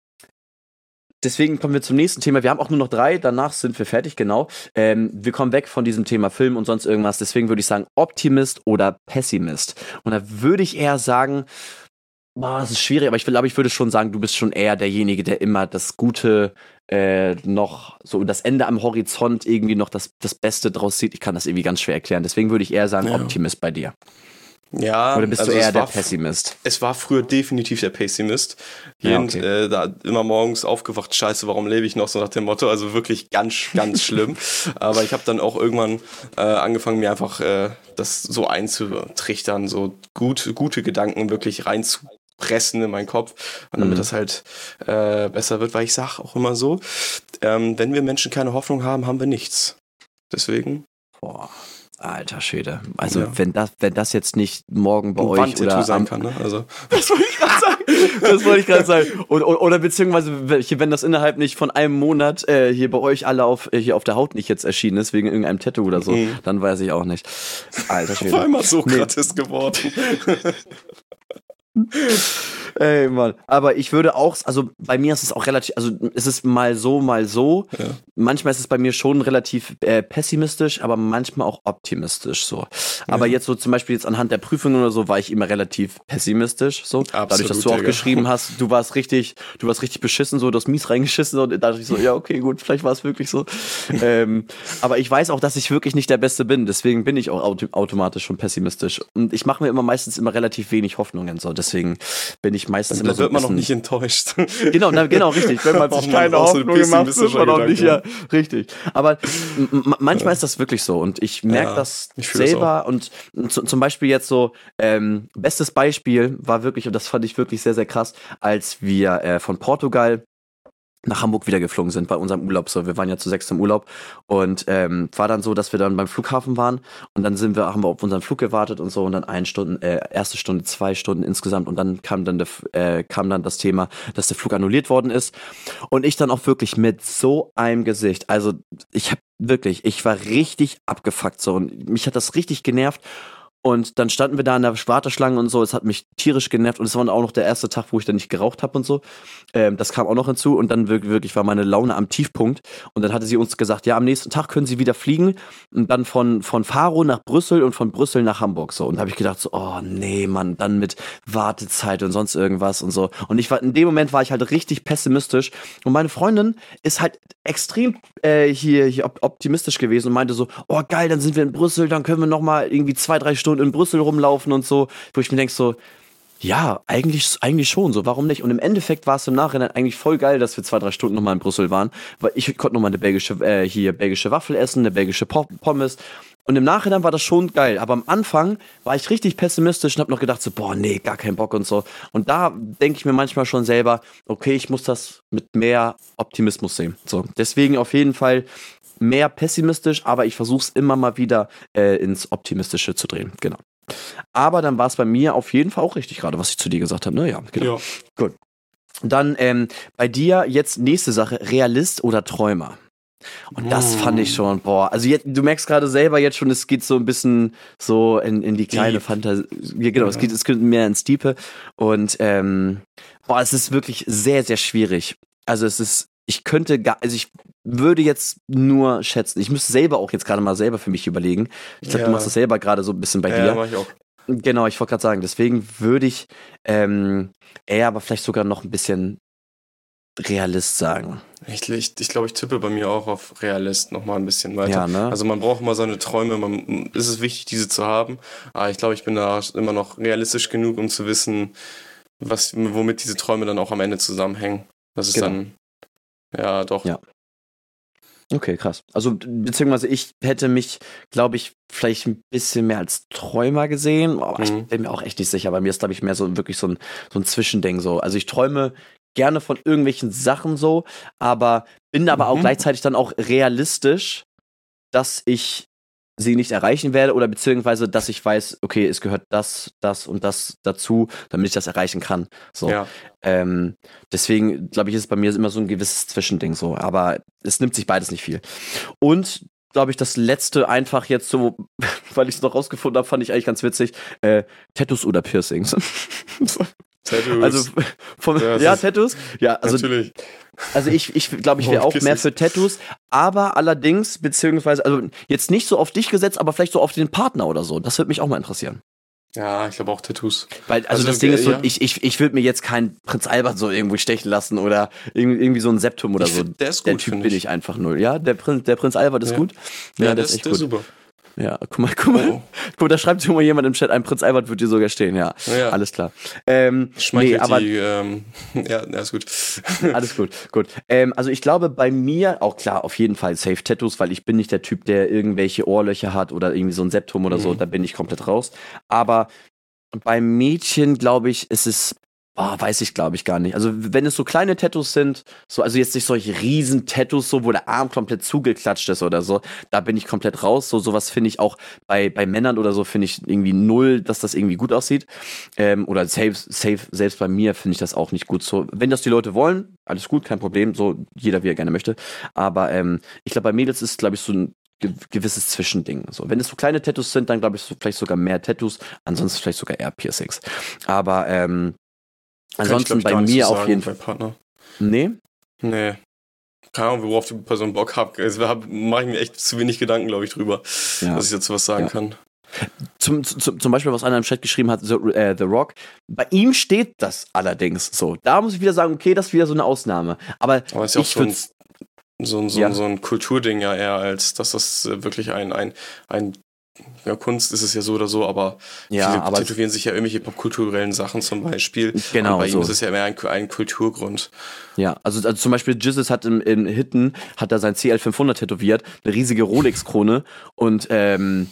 deswegen kommen wir zum nächsten Thema. Wir haben auch nur noch drei, danach sind wir fertig, genau. Ähm, wir kommen weg von diesem Thema Film und sonst irgendwas. Deswegen würde ich sagen, Optimist oder Pessimist. Und da würde ich eher sagen, boah, das ist schwierig, aber ich glaube, ich würde schon sagen, du bist schon eher derjenige, der immer das Gute äh, noch so das Ende am Horizont irgendwie noch das, das Beste draus sieht. Ich kann das irgendwie ganz schwer erklären. Deswegen würde ich eher sagen, ja. Optimist bei dir. Ja, oder bist also du eher der Pessimist? Es war früher definitiv der Pessimist. Ja, okay. äh, da immer morgens aufgewacht, scheiße, warum lebe ich noch so nach dem Motto? Also wirklich ganz, ganz schlimm. Aber ich habe dann auch irgendwann äh, angefangen, mir einfach äh, das so einzutrichtern, so gut, gute Gedanken wirklich reinzupressen in meinen Kopf, damit mhm. das halt äh, besser wird, weil ich sage auch immer so, ähm, wenn wir Menschen keine Hoffnung haben, haben wir nichts. Deswegen. Boah. Alter Schwede. Also ja. wenn das, wenn das jetzt nicht morgen bei Und euch oder sein kann, ne? Also. Das wollte ich gerade sagen. Das wollte ich gerade sagen. Oder, oder beziehungsweise wenn das innerhalb nicht von einem Monat äh, hier bei euch alle auf äh, hier auf der Haut nicht jetzt erschienen ist wegen irgendeinem Tattoo oder so, mhm. dann weiß ich auch nicht. Alter Schwede. Auf einmal so gratis nee. geworden. Ey, Mann. Aber ich würde auch, also bei mir ist es auch relativ, also es ist mal so, mal so. Ja. Manchmal ist es bei mir schon relativ äh, pessimistisch, aber manchmal auch optimistisch so. Aber ja. jetzt so zum Beispiel jetzt anhand der Prüfungen oder so war ich immer relativ pessimistisch so. Absolut, Dadurch, dass du auch Digga. geschrieben hast, du warst richtig, du warst richtig beschissen so, du hast mies reingeschissen und da dachte ich so, ja okay, gut, vielleicht war es wirklich so. ähm, aber ich weiß auch, dass ich wirklich nicht der Beste bin, deswegen bin ich auch auto automatisch schon pessimistisch. Und ich mache mir immer meistens immer relativ wenig Hoffnungen so. Deswegen bin ich meistens immer so. Da wird man noch nicht enttäuscht. Genau, na, genau, richtig. Wenn man sich keine Hoffnung macht, ist man auch nicht, ja, richtig. Aber manchmal ist das wirklich so und ich merke ja, das selber und zum Beispiel jetzt so, ähm, bestes Beispiel war wirklich, und das fand ich wirklich sehr, sehr krass, als wir äh, von Portugal nach Hamburg wieder geflogen sind bei unserem Urlaub. So, wir waren ja zu sechs im Urlaub und ähm, war dann so, dass wir dann beim Flughafen waren und dann sind wir, haben wir auf unseren Flug gewartet und so und dann eine Stunde, äh, erste Stunde, zwei Stunden insgesamt und dann kam dann der, äh, kam dann das Thema, dass der Flug annulliert worden ist und ich dann auch wirklich mit so einem Gesicht, also ich habe wirklich, ich war richtig abgefuckt so und mich hat das richtig genervt und dann standen wir da in der Warteschlange und so. Es hat mich tierisch genervt. Und es war auch noch der erste Tag, wo ich dann nicht geraucht habe und so. Ähm, das kam auch noch hinzu. Und dann wirklich, wirklich war meine Laune am Tiefpunkt. Und dann hatte sie uns gesagt, ja, am nächsten Tag können sie wieder fliegen. Und dann von, von Faro nach Brüssel und von Brüssel nach Hamburg. So. Und habe ich gedacht, so, oh nee, Mann, dann mit Wartezeit und sonst irgendwas und so. Und ich war, in dem Moment war ich halt richtig pessimistisch. Und meine Freundin ist halt extrem äh, hier, hier optimistisch gewesen und meinte so, oh geil, dann sind wir in Brüssel, dann können wir nochmal irgendwie zwei, drei Stunden in Brüssel rumlaufen und so, wo ich mir denke so, ja, eigentlich, eigentlich schon, so, warum nicht? Und im Endeffekt war es im Nachhinein eigentlich voll geil, dass wir zwei, drei Stunden nochmal in Brüssel waren, weil ich konnte nochmal eine belgische, äh, hier, belgische Waffel essen, eine belgische Pommes. Und im Nachhinein war das schon geil. Aber am Anfang war ich richtig pessimistisch und habe noch gedacht so, boah, nee, gar keinen Bock und so. Und da denke ich mir manchmal schon selber, okay, ich muss das mit mehr Optimismus sehen. So, deswegen auf jeden Fall mehr pessimistisch, aber ich versuche es immer mal wieder äh, ins Optimistische zu drehen. Genau. Aber dann war es bei mir auf jeden Fall auch richtig gerade, was ich zu dir gesagt habe. Ne? Ja, genau. Ja. Gut. Dann ähm, bei dir jetzt nächste Sache, Realist oder Träumer? Und das fand ich schon, boah, also jetzt, du merkst gerade selber jetzt schon, es geht so ein bisschen so in, in die kleine Fantasie, ja, genau, ja. es geht, es geht mehr ins Diepe und ähm, boah, es ist wirklich sehr, sehr schwierig. Also es ist, ich könnte gar, also ich würde jetzt nur schätzen. Ich müsste selber auch jetzt gerade mal selber für mich überlegen. Ich glaube, ja. du machst das selber gerade so ein bisschen bei ja, dir. Ja, mach ich auch. Genau, ich wollte gerade sagen, deswegen würde ich ähm, eher aber vielleicht sogar noch ein bisschen Realist sagen. Ich, ich, ich glaube, ich tippe bei mir auch auf Realist noch mal ein bisschen weiter. Ja, ne? Also man braucht immer seine Träume, man, ist es wichtig, diese zu haben. Aber ich glaube, ich bin da immer noch realistisch genug, um zu wissen, was, womit diese Träume dann auch am Ende zusammenhängen. Das ist genau. dann, ja, doch. Ja. Okay, krass. Also, beziehungsweise ich hätte mich, glaube ich, vielleicht ein bisschen mehr als Träumer gesehen. Oh, ich mhm. bin mir auch echt nicht sicher. Bei mir ist, glaube ich, mehr so wirklich so ein, so ein Zwischending so. Also ich träume gerne von irgendwelchen Sachen so, aber bin aber mhm. auch gleichzeitig dann auch realistisch, dass ich sie nicht erreichen werde oder beziehungsweise, dass ich weiß, okay, es gehört das, das und das dazu, damit ich das erreichen kann. So. Ja. Ähm, deswegen, glaube ich, ist es bei mir immer so ein gewisses Zwischending so, aber es nimmt sich beides nicht viel. Und glaube ich, das letzte einfach jetzt so, weil ich es noch rausgefunden habe, fand ich eigentlich ganz witzig, äh, Tattoos oder Piercings. Tattoos. Also vom, ja, ja Tattoos. Ja, also natürlich. Also ich, ich glaube, ich wäre auch mehr für Tattoos, aber allerdings, beziehungsweise, also jetzt nicht so auf dich gesetzt, aber vielleicht so auf den Partner oder so. Das würde mich auch mal interessieren. Ja, ich glaube auch Tattoos. Weil, also, also das Ding ist so, ja. ich, ich, ich würde mir jetzt keinen Prinz Albert so irgendwo stechen lassen oder irgendwie so ein Septum oder so. Der ist gut. Der Typ bin ich einfach null. Ja, der Prinz, der Prinz Albert ist ja. gut. Ja, ja der, der, ist echt der gut. super. Ja, guck mal, guck mal. Oh. Guck mal, da schreibt schon mal jemand im Chat, ein Prinz Albert wird dir sogar stehen, ja. ja. Alles klar. Ähm, nee, aber, die, ähm, ja, ist gut. alles gut, gut. Ähm, also ich glaube bei mir, auch klar, auf jeden Fall Safe Tattoos, weil ich bin nicht der Typ, der irgendwelche Ohrlöcher hat oder irgendwie so ein Septum oder mhm. so, da bin ich komplett raus. Aber beim Mädchen, glaube ich, ist es Oh, weiß ich, glaube ich, gar nicht. Also, wenn es so kleine Tattoos sind, so, also jetzt nicht solche riesen Tattoos, so, wo der Arm komplett zugeklatscht ist oder so, da bin ich komplett raus. So, sowas finde ich auch bei, bei Männern oder so, finde ich irgendwie null, dass das irgendwie gut aussieht. Ähm, oder safe, safe, selbst bei mir finde ich das auch nicht gut. So, wenn das die Leute wollen, alles gut, kein Problem, so, jeder wie er gerne möchte. Aber, ähm, ich glaube, bei Mädels ist, glaube ich, so ein gewisses Zwischending. So, wenn es so kleine Tattoos sind, dann glaube ich so, vielleicht sogar mehr Tattoos, ansonsten vielleicht sogar eher Piercings. Aber, ähm, Ansonsten bei mir auf jeden Fall. Partner. Nee? Nee. Keine Ahnung, worauf die Person Bock hat. Also, mache ich mir echt zu wenig Gedanken, glaube ich, drüber, ja. dass ich dazu was sagen ja. kann. Zum, zum, zum Beispiel, was einer im Chat geschrieben hat, The, äh, The Rock. Bei ihm steht das allerdings so. Da muss ich wieder sagen, okay, das ist wieder so eine Ausnahme. Aber, Aber ist ja auch so ein, so, so, ja. so ein Kulturding ja eher, als dass das äh, wirklich ein, ein, ein ja, Kunst ist es ja so oder so, aber ja, viele aber tätowieren sich ja irgendwelche popkulturellen Sachen zum Beispiel. Genau. Und bei so. ihm ist es ja mehr ein, ein Kulturgrund. Ja, also, also zum Beispiel Jizzes hat in, in Hitten, hat er sein CL500 tätowiert, eine riesige Rolex-Krone und, ähm,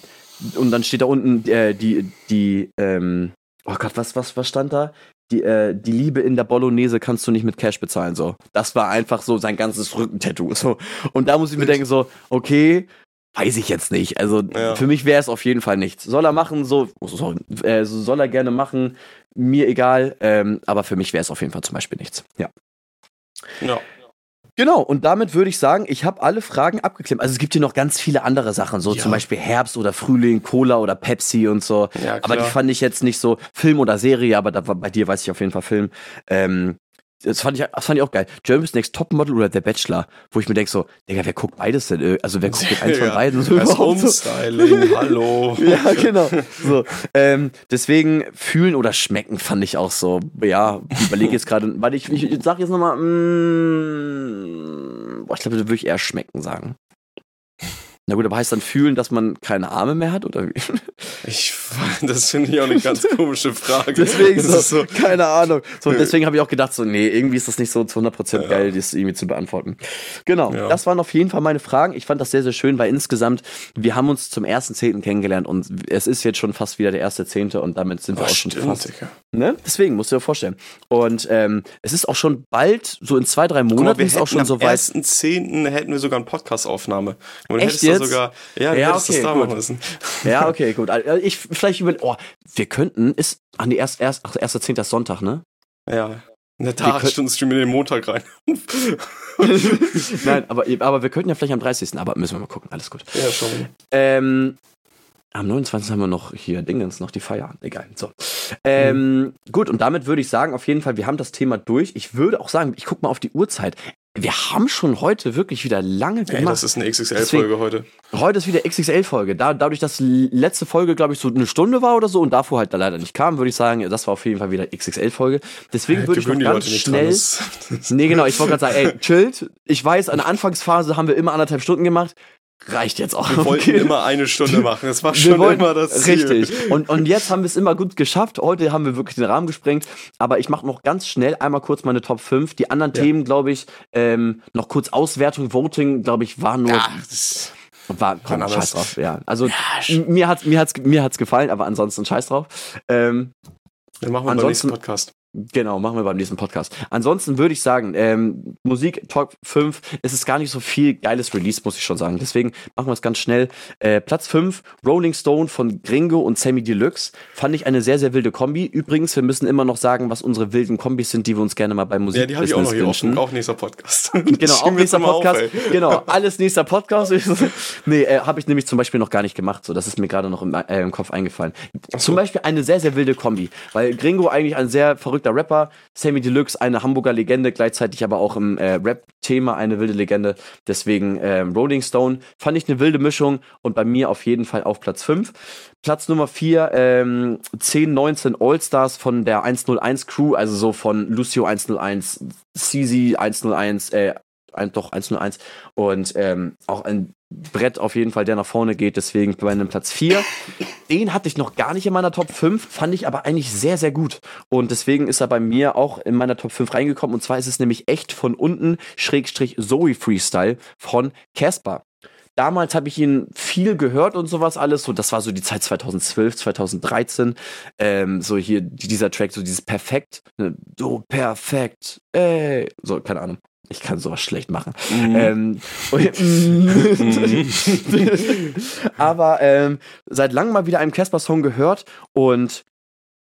und dann steht da unten äh, die, die, ähm, oh Gott, was, was, was stand da? Die, äh, die Liebe in der Bolognese kannst du nicht mit Cash bezahlen, so. Das war einfach so sein ganzes Rückentattoo, so. Und da muss ich mir denken, so, okay, Weiß ich jetzt nicht. Also ja. für mich wäre es auf jeden Fall nichts. Soll er machen, so, soll, äh, soll er gerne machen, mir egal. Ähm, aber für mich wäre es auf jeden Fall zum Beispiel nichts. Ja. Ja. Genau, und damit würde ich sagen, ich habe alle Fragen abgeklemmt. Also es gibt hier noch ganz viele andere Sachen, so ja. zum Beispiel Herbst oder Frühling, Cola oder Pepsi und so. Ja, aber die fand ich jetzt nicht so Film oder Serie, aber da bei dir weiß ich auf jeden Fall Film. Ähm, das fand, ich, das fand ich auch geil. Germany's Next Topmodel oder The Bachelor, wo ich mir denke so, Digga, wer guckt beides denn? Also wer guckt eins von beiden? So das Umstyling, so. hallo. ja, genau. So, ähm, deswegen fühlen oder schmecken fand ich auch so, ja, überlege jetzt gerade, weil ich, ich, ich sag jetzt nochmal, mm, ich glaube, da würde ich eher schmecken sagen. Na gut, aber heißt dann fühlen, dass man keine Arme mehr hat, oder wie? Ich, das finde ich auch eine ganz komische Frage. deswegen so, so, keine Ahnung. So, deswegen habe ich auch gedacht, so, nee, irgendwie ist das nicht so zu 100% ja. geil, das irgendwie zu beantworten. Genau, ja. das waren auf jeden Fall meine Fragen. Ich fand das sehr, sehr schön, weil insgesamt, wir haben uns zum ersten Zehnten kennengelernt und es ist jetzt schon fast wieder der erste Zehnte und damit sind wir oh, auch schon stimmt, fast. Ne? Deswegen, musst du dir vorstellen. Und ähm, es ist auch schon bald, so in zwei, drei Monaten mal, ist auch schon so weit. Am ersten Zehnten hätten wir sogar eine Podcast-Aufnahme. Echt jetzt? Sogar, ja, ja okay, das gut. Müssen. Ja, okay, gut. Also ich vielleicht über, oh, wir könnten, ist an die erste, erst, ach, erster Zehnter Sonntag, ne? Ja. Tat, Stunden streamen den Montag rein. Nein, aber, aber wir könnten ja vielleicht am 30. Aber müssen wir mal gucken, alles gut. Ja, schon. Ähm, am 29. haben wir noch hier Dingens, noch die Feier. Egal. So. Ähm, mhm. Gut, und damit würde ich sagen, auf jeden Fall, wir haben das Thema durch. Ich würde auch sagen, ich gucke mal auf die Uhrzeit. Wir haben schon heute wirklich wieder lange gemacht. Ey, das ist eine XXL-Folge heute. Heute ist wieder XXL-Folge. Da, dadurch, dass letzte Folge, glaube ich, so eine Stunde war oder so und davor halt da leider nicht kam, würde ich sagen, das war auf jeden Fall wieder XXL-Folge. Deswegen würde ich noch ganz schnell. nee, genau, ich wollte gerade sagen, ey, chillt. Ich weiß, an der Anfangsphase haben wir immer anderthalb Stunden gemacht reicht jetzt auch. Wir wollten okay. immer eine Stunde machen. Das war schon wollten, immer das Ziel. Richtig. Und, und jetzt haben wir es immer gut geschafft. Heute haben wir wirklich den Rahmen gesprengt. Aber ich mache noch ganz schnell einmal kurz meine Top 5. Die anderen ja. Themen, glaube ich, ähm, noch kurz Auswertung, Voting, glaube ich, war nur. Ja, das war komm, scheiß drauf, ja. Also ja, mir hat's mir hat's mir hat's gefallen, aber ansonsten scheiß drauf. Ähm, Dann machen wir beim nächsten Podcast. Genau, machen wir beim nächsten Podcast. Ansonsten würde ich sagen, ähm, Musik Top 5, es ist gar nicht so viel geiles Release, muss ich schon sagen. Deswegen machen wir es ganz schnell. Äh, Platz 5, Rolling Stone von Gringo und Sammy Deluxe. Fand ich eine sehr, sehr wilde Kombi. Übrigens, wir müssen immer noch sagen, was unsere wilden Kombis sind, die wir uns gerne mal bei Musik Ja, die habe ich auch noch hier offen. Auch nächster Podcast. genau, auch nächster Podcast. Auf, genau, alles nächster Podcast. nee, äh, habe ich nämlich zum Beispiel noch gar nicht gemacht. So, das ist mir gerade noch im, äh, im Kopf eingefallen. So. Zum Beispiel eine sehr, sehr wilde Kombi. Weil Gringo eigentlich ein sehr verrückter Rapper, Sammy Deluxe eine Hamburger Legende, gleichzeitig aber auch im äh, Rap-Thema eine wilde Legende. Deswegen äh, Rolling Stone fand ich eine wilde Mischung und bei mir auf jeden Fall auf Platz 5. Platz Nummer 4, ähm, 10, 19 All-Stars von der 101 Crew, also so von Lucio 101, CZ 101, äh, ein, doch 101 und ähm, auch ein Brett auf jeden Fall, der nach vorne geht, deswegen bei einem Platz 4. Den hatte ich noch gar nicht in meiner Top 5, fand ich aber eigentlich sehr, sehr gut. Und deswegen ist er bei mir auch in meiner Top 5 reingekommen. Und zwar ist es nämlich echt von unten, Schrägstrich Zoe Freestyle von Casper. Damals habe ich ihn viel gehört und sowas alles. So, das war so die Zeit 2012, 2013. Ähm, so hier dieser Track, so dieses Perfekt, ne, so perfekt, ey. So, keine Ahnung. Ich kann sowas schlecht machen. Mhm. Ähm, mhm. aber ähm, seit langem mal wieder einen Casper-Song gehört und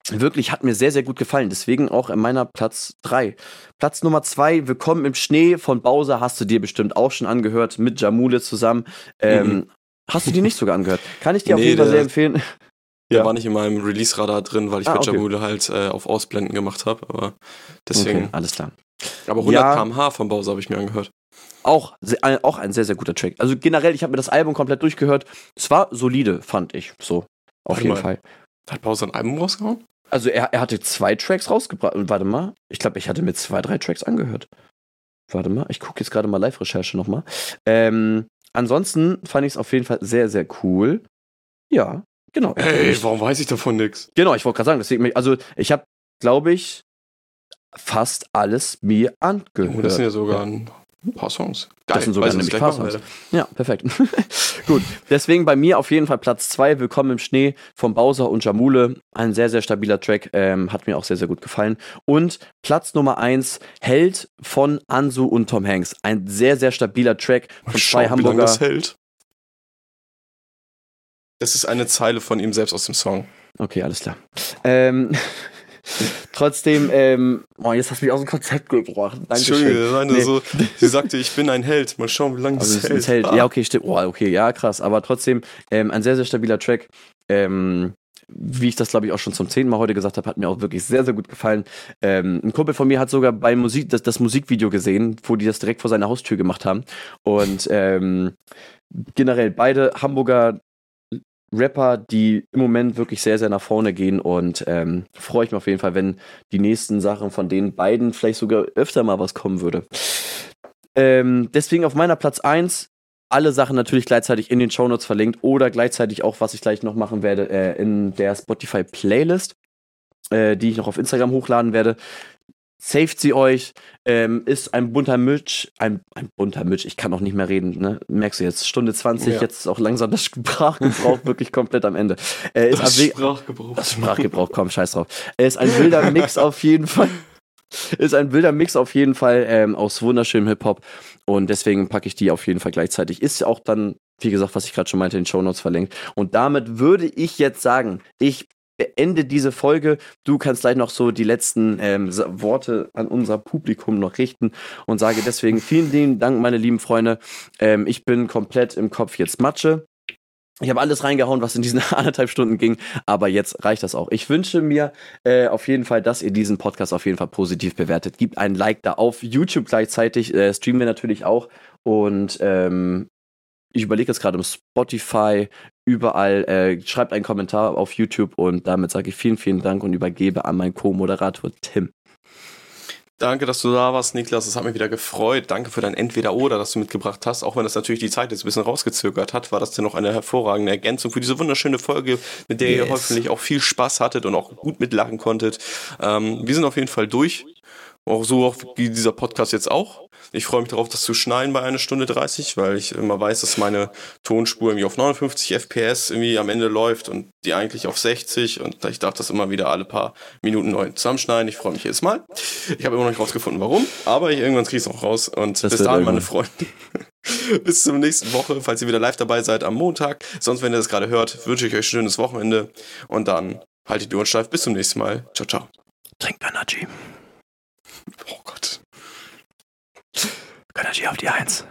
wirklich hat mir sehr, sehr gut gefallen. Deswegen auch in meiner Platz 3. Platz Nummer 2, Willkommen im Schnee von Bowser, hast du dir bestimmt auch schon angehört, mit Jamule zusammen. Ähm, mhm. Hast du die nicht sogar angehört? Kann ich dir nee, auf jeden Fall sehr empfehlen. Der ja. war nicht in meinem Release-Radar drin, weil ich ah, mit okay. Jamule halt äh, auf Ausblenden gemacht habe. Aber deswegen. Okay, alles klar. Aber 100 ja, km/h von Bowser habe ich mir angehört. Auch, auch ein sehr, sehr guter Track. Also generell, ich habe mir das Album komplett durchgehört. Es war solide, fand ich. So, auf Warte jeden mal. Fall. Hat Bowser ein Album rausgehauen? Also er, er hatte zwei Tracks rausgebracht. Warte mal, ich glaube, ich hatte mir zwei, drei Tracks angehört. Warte mal, ich gucke jetzt gerade mal Live-Recherche nochmal. Ähm, ansonsten fand ich es auf jeden Fall sehr, sehr cool. Ja, genau. Hey, warum weiß ich davon nichts? Genau, ich wollte gerade sagen, deswegen, also ich habe, glaube ich, fast alles mir angehört. Oh, das sind ja sogar ein paar Songs. Geil, das sind sogar nämlich ein paar Songs. Ja, perfekt. Gut, deswegen bei mir auf jeden Fall Platz 2, Willkommen im Schnee von Bowser und Jamule. Ein sehr, sehr stabiler Track, ähm, hat mir auch sehr, sehr gut gefallen. Und Platz Nummer 1, Held von Ansu und Tom Hanks. Ein sehr, sehr stabiler Track von zwei Hamburger. Wie das hält. Das ist eine Zeile von ihm selbst aus dem Song. Okay, alles klar. Ähm, Trotzdem, ähm, oh, jetzt hast du mich aus dem Konzept gebracht. Entschuldigung, das nee. so, sie sagte, ich bin ein Held. Mal schauen, wie lange also das hält. hält. Ah. Ja, okay, stimmt. Oh, okay, ja, krass. Aber trotzdem, ähm, ein sehr, sehr stabiler Track. Ähm, wie ich das glaube ich auch schon zum zehnten Mal heute gesagt habe, hat mir auch wirklich sehr, sehr gut gefallen. Ähm, ein Kumpel von mir hat sogar bei Musik das, das Musikvideo gesehen, wo die das direkt vor seiner Haustür gemacht haben. Und ähm, generell beide Hamburger Rapper, die im Moment wirklich sehr, sehr nach vorne gehen und ähm, freue ich mich auf jeden Fall, wenn die nächsten Sachen von den beiden vielleicht sogar öfter mal was kommen würde. Ähm, deswegen auf meiner Platz 1 alle Sachen natürlich gleichzeitig in den Shownotes verlinkt oder gleichzeitig auch, was ich gleich noch machen werde, äh, in der Spotify Playlist, äh, die ich noch auf Instagram hochladen werde saved sie euch, ähm, ist ein bunter Mitch, ein, ein bunter Mitch, ich kann auch nicht mehr reden, ne? Merkst du jetzt, Stunde 20, ja. jetzt ist auch langsam das Sprachgebrauch wirklich komplett am Ende. Äh, ist das Sprachgebrauch. Das Sprachgebrauch, komm, scheiß drauf. Er ist ein wilder Mix auf jeden Fall. Ist ein wilder Mix auf jeden Fall ähm, aus wunderschönem Hip-Hop und deswegen packe ich die auf jeden Fall gleichzeitig. Ist auch dann, wie gesagt, was ich gerade schon meinte, in den Show Notes verlinkt. Und damit würde ich jetzt sagen, ich beende diese Folge. Du kannst gleich noch so die letzten ähm, Worte an unser Publikum noch richten und sage deswegen vielen lieben Dank, meine lieben Freunde. Ähm, ich bin komplett im Kopf jetzt Matsche. Ich habe alles reingehauen, was in diesen anderthalb Stunden ging, aber jetzt reicht das auch. Ich wünsche mir äh, auf jeden Fall, dass ihr diesen Podcast auf jeden Fall positiv bewertet. Gebt ein Like da auf YouTube gleichzeitig, äh, streamen wir natürlich auch und ähm, ich überlege jetzt gerade im Spotify, überall, äh, schreibt einen Kommentar auf YouTube und damit sage ich vielen, vielen Dank und übergebe an meinen Co-Moderator Tim. Danke, dass du da warst, Niklas. Es hat mich wieder gefreut. Danke für dein Entweder-Oder, das du mitgebracht hast. Auch wenn das natürlich die Zeit jetzt ein bisschen rausgezögert hat, war das dennoch eine hervorragende Ergänzung für diese wunderschöne Folge, mit der yes. ihr hoffentlich auch viel Spaß hattet und auch gut mitlachen konntet. Ähm, wir sind auf jeden Fall durch Auch so auch wie dieser Podcast jetzt auch. Ich freue mich darauf, das zu schneiden bei einer Stunde 30, weil ich immer weiß, dass meine Tonspur irgendwie auf 59 FPS irgendwie am Ende läuft und die eigentlich auf 60 und ich darf das immer wieder alle paar Minuten neu zusammenschneiden. Ich freue mich jedes Mal. Ich habe immer noch nicht rausgefunden, warum, aber ich, irgendwann kriege ich es noch raus und das bis dahin, meine Freunde. bis zur nächsten Woche, falls ihr wieder live dabei seid am Montag. Sonst, wenn ihr das gerade hört, wünsche ich euch ein schönes Wochenende und dann haltet die Ohren steif. Bis zum nächsten Mal. Ciao, ciao. Trinkt Energy. Energy auf die Eins.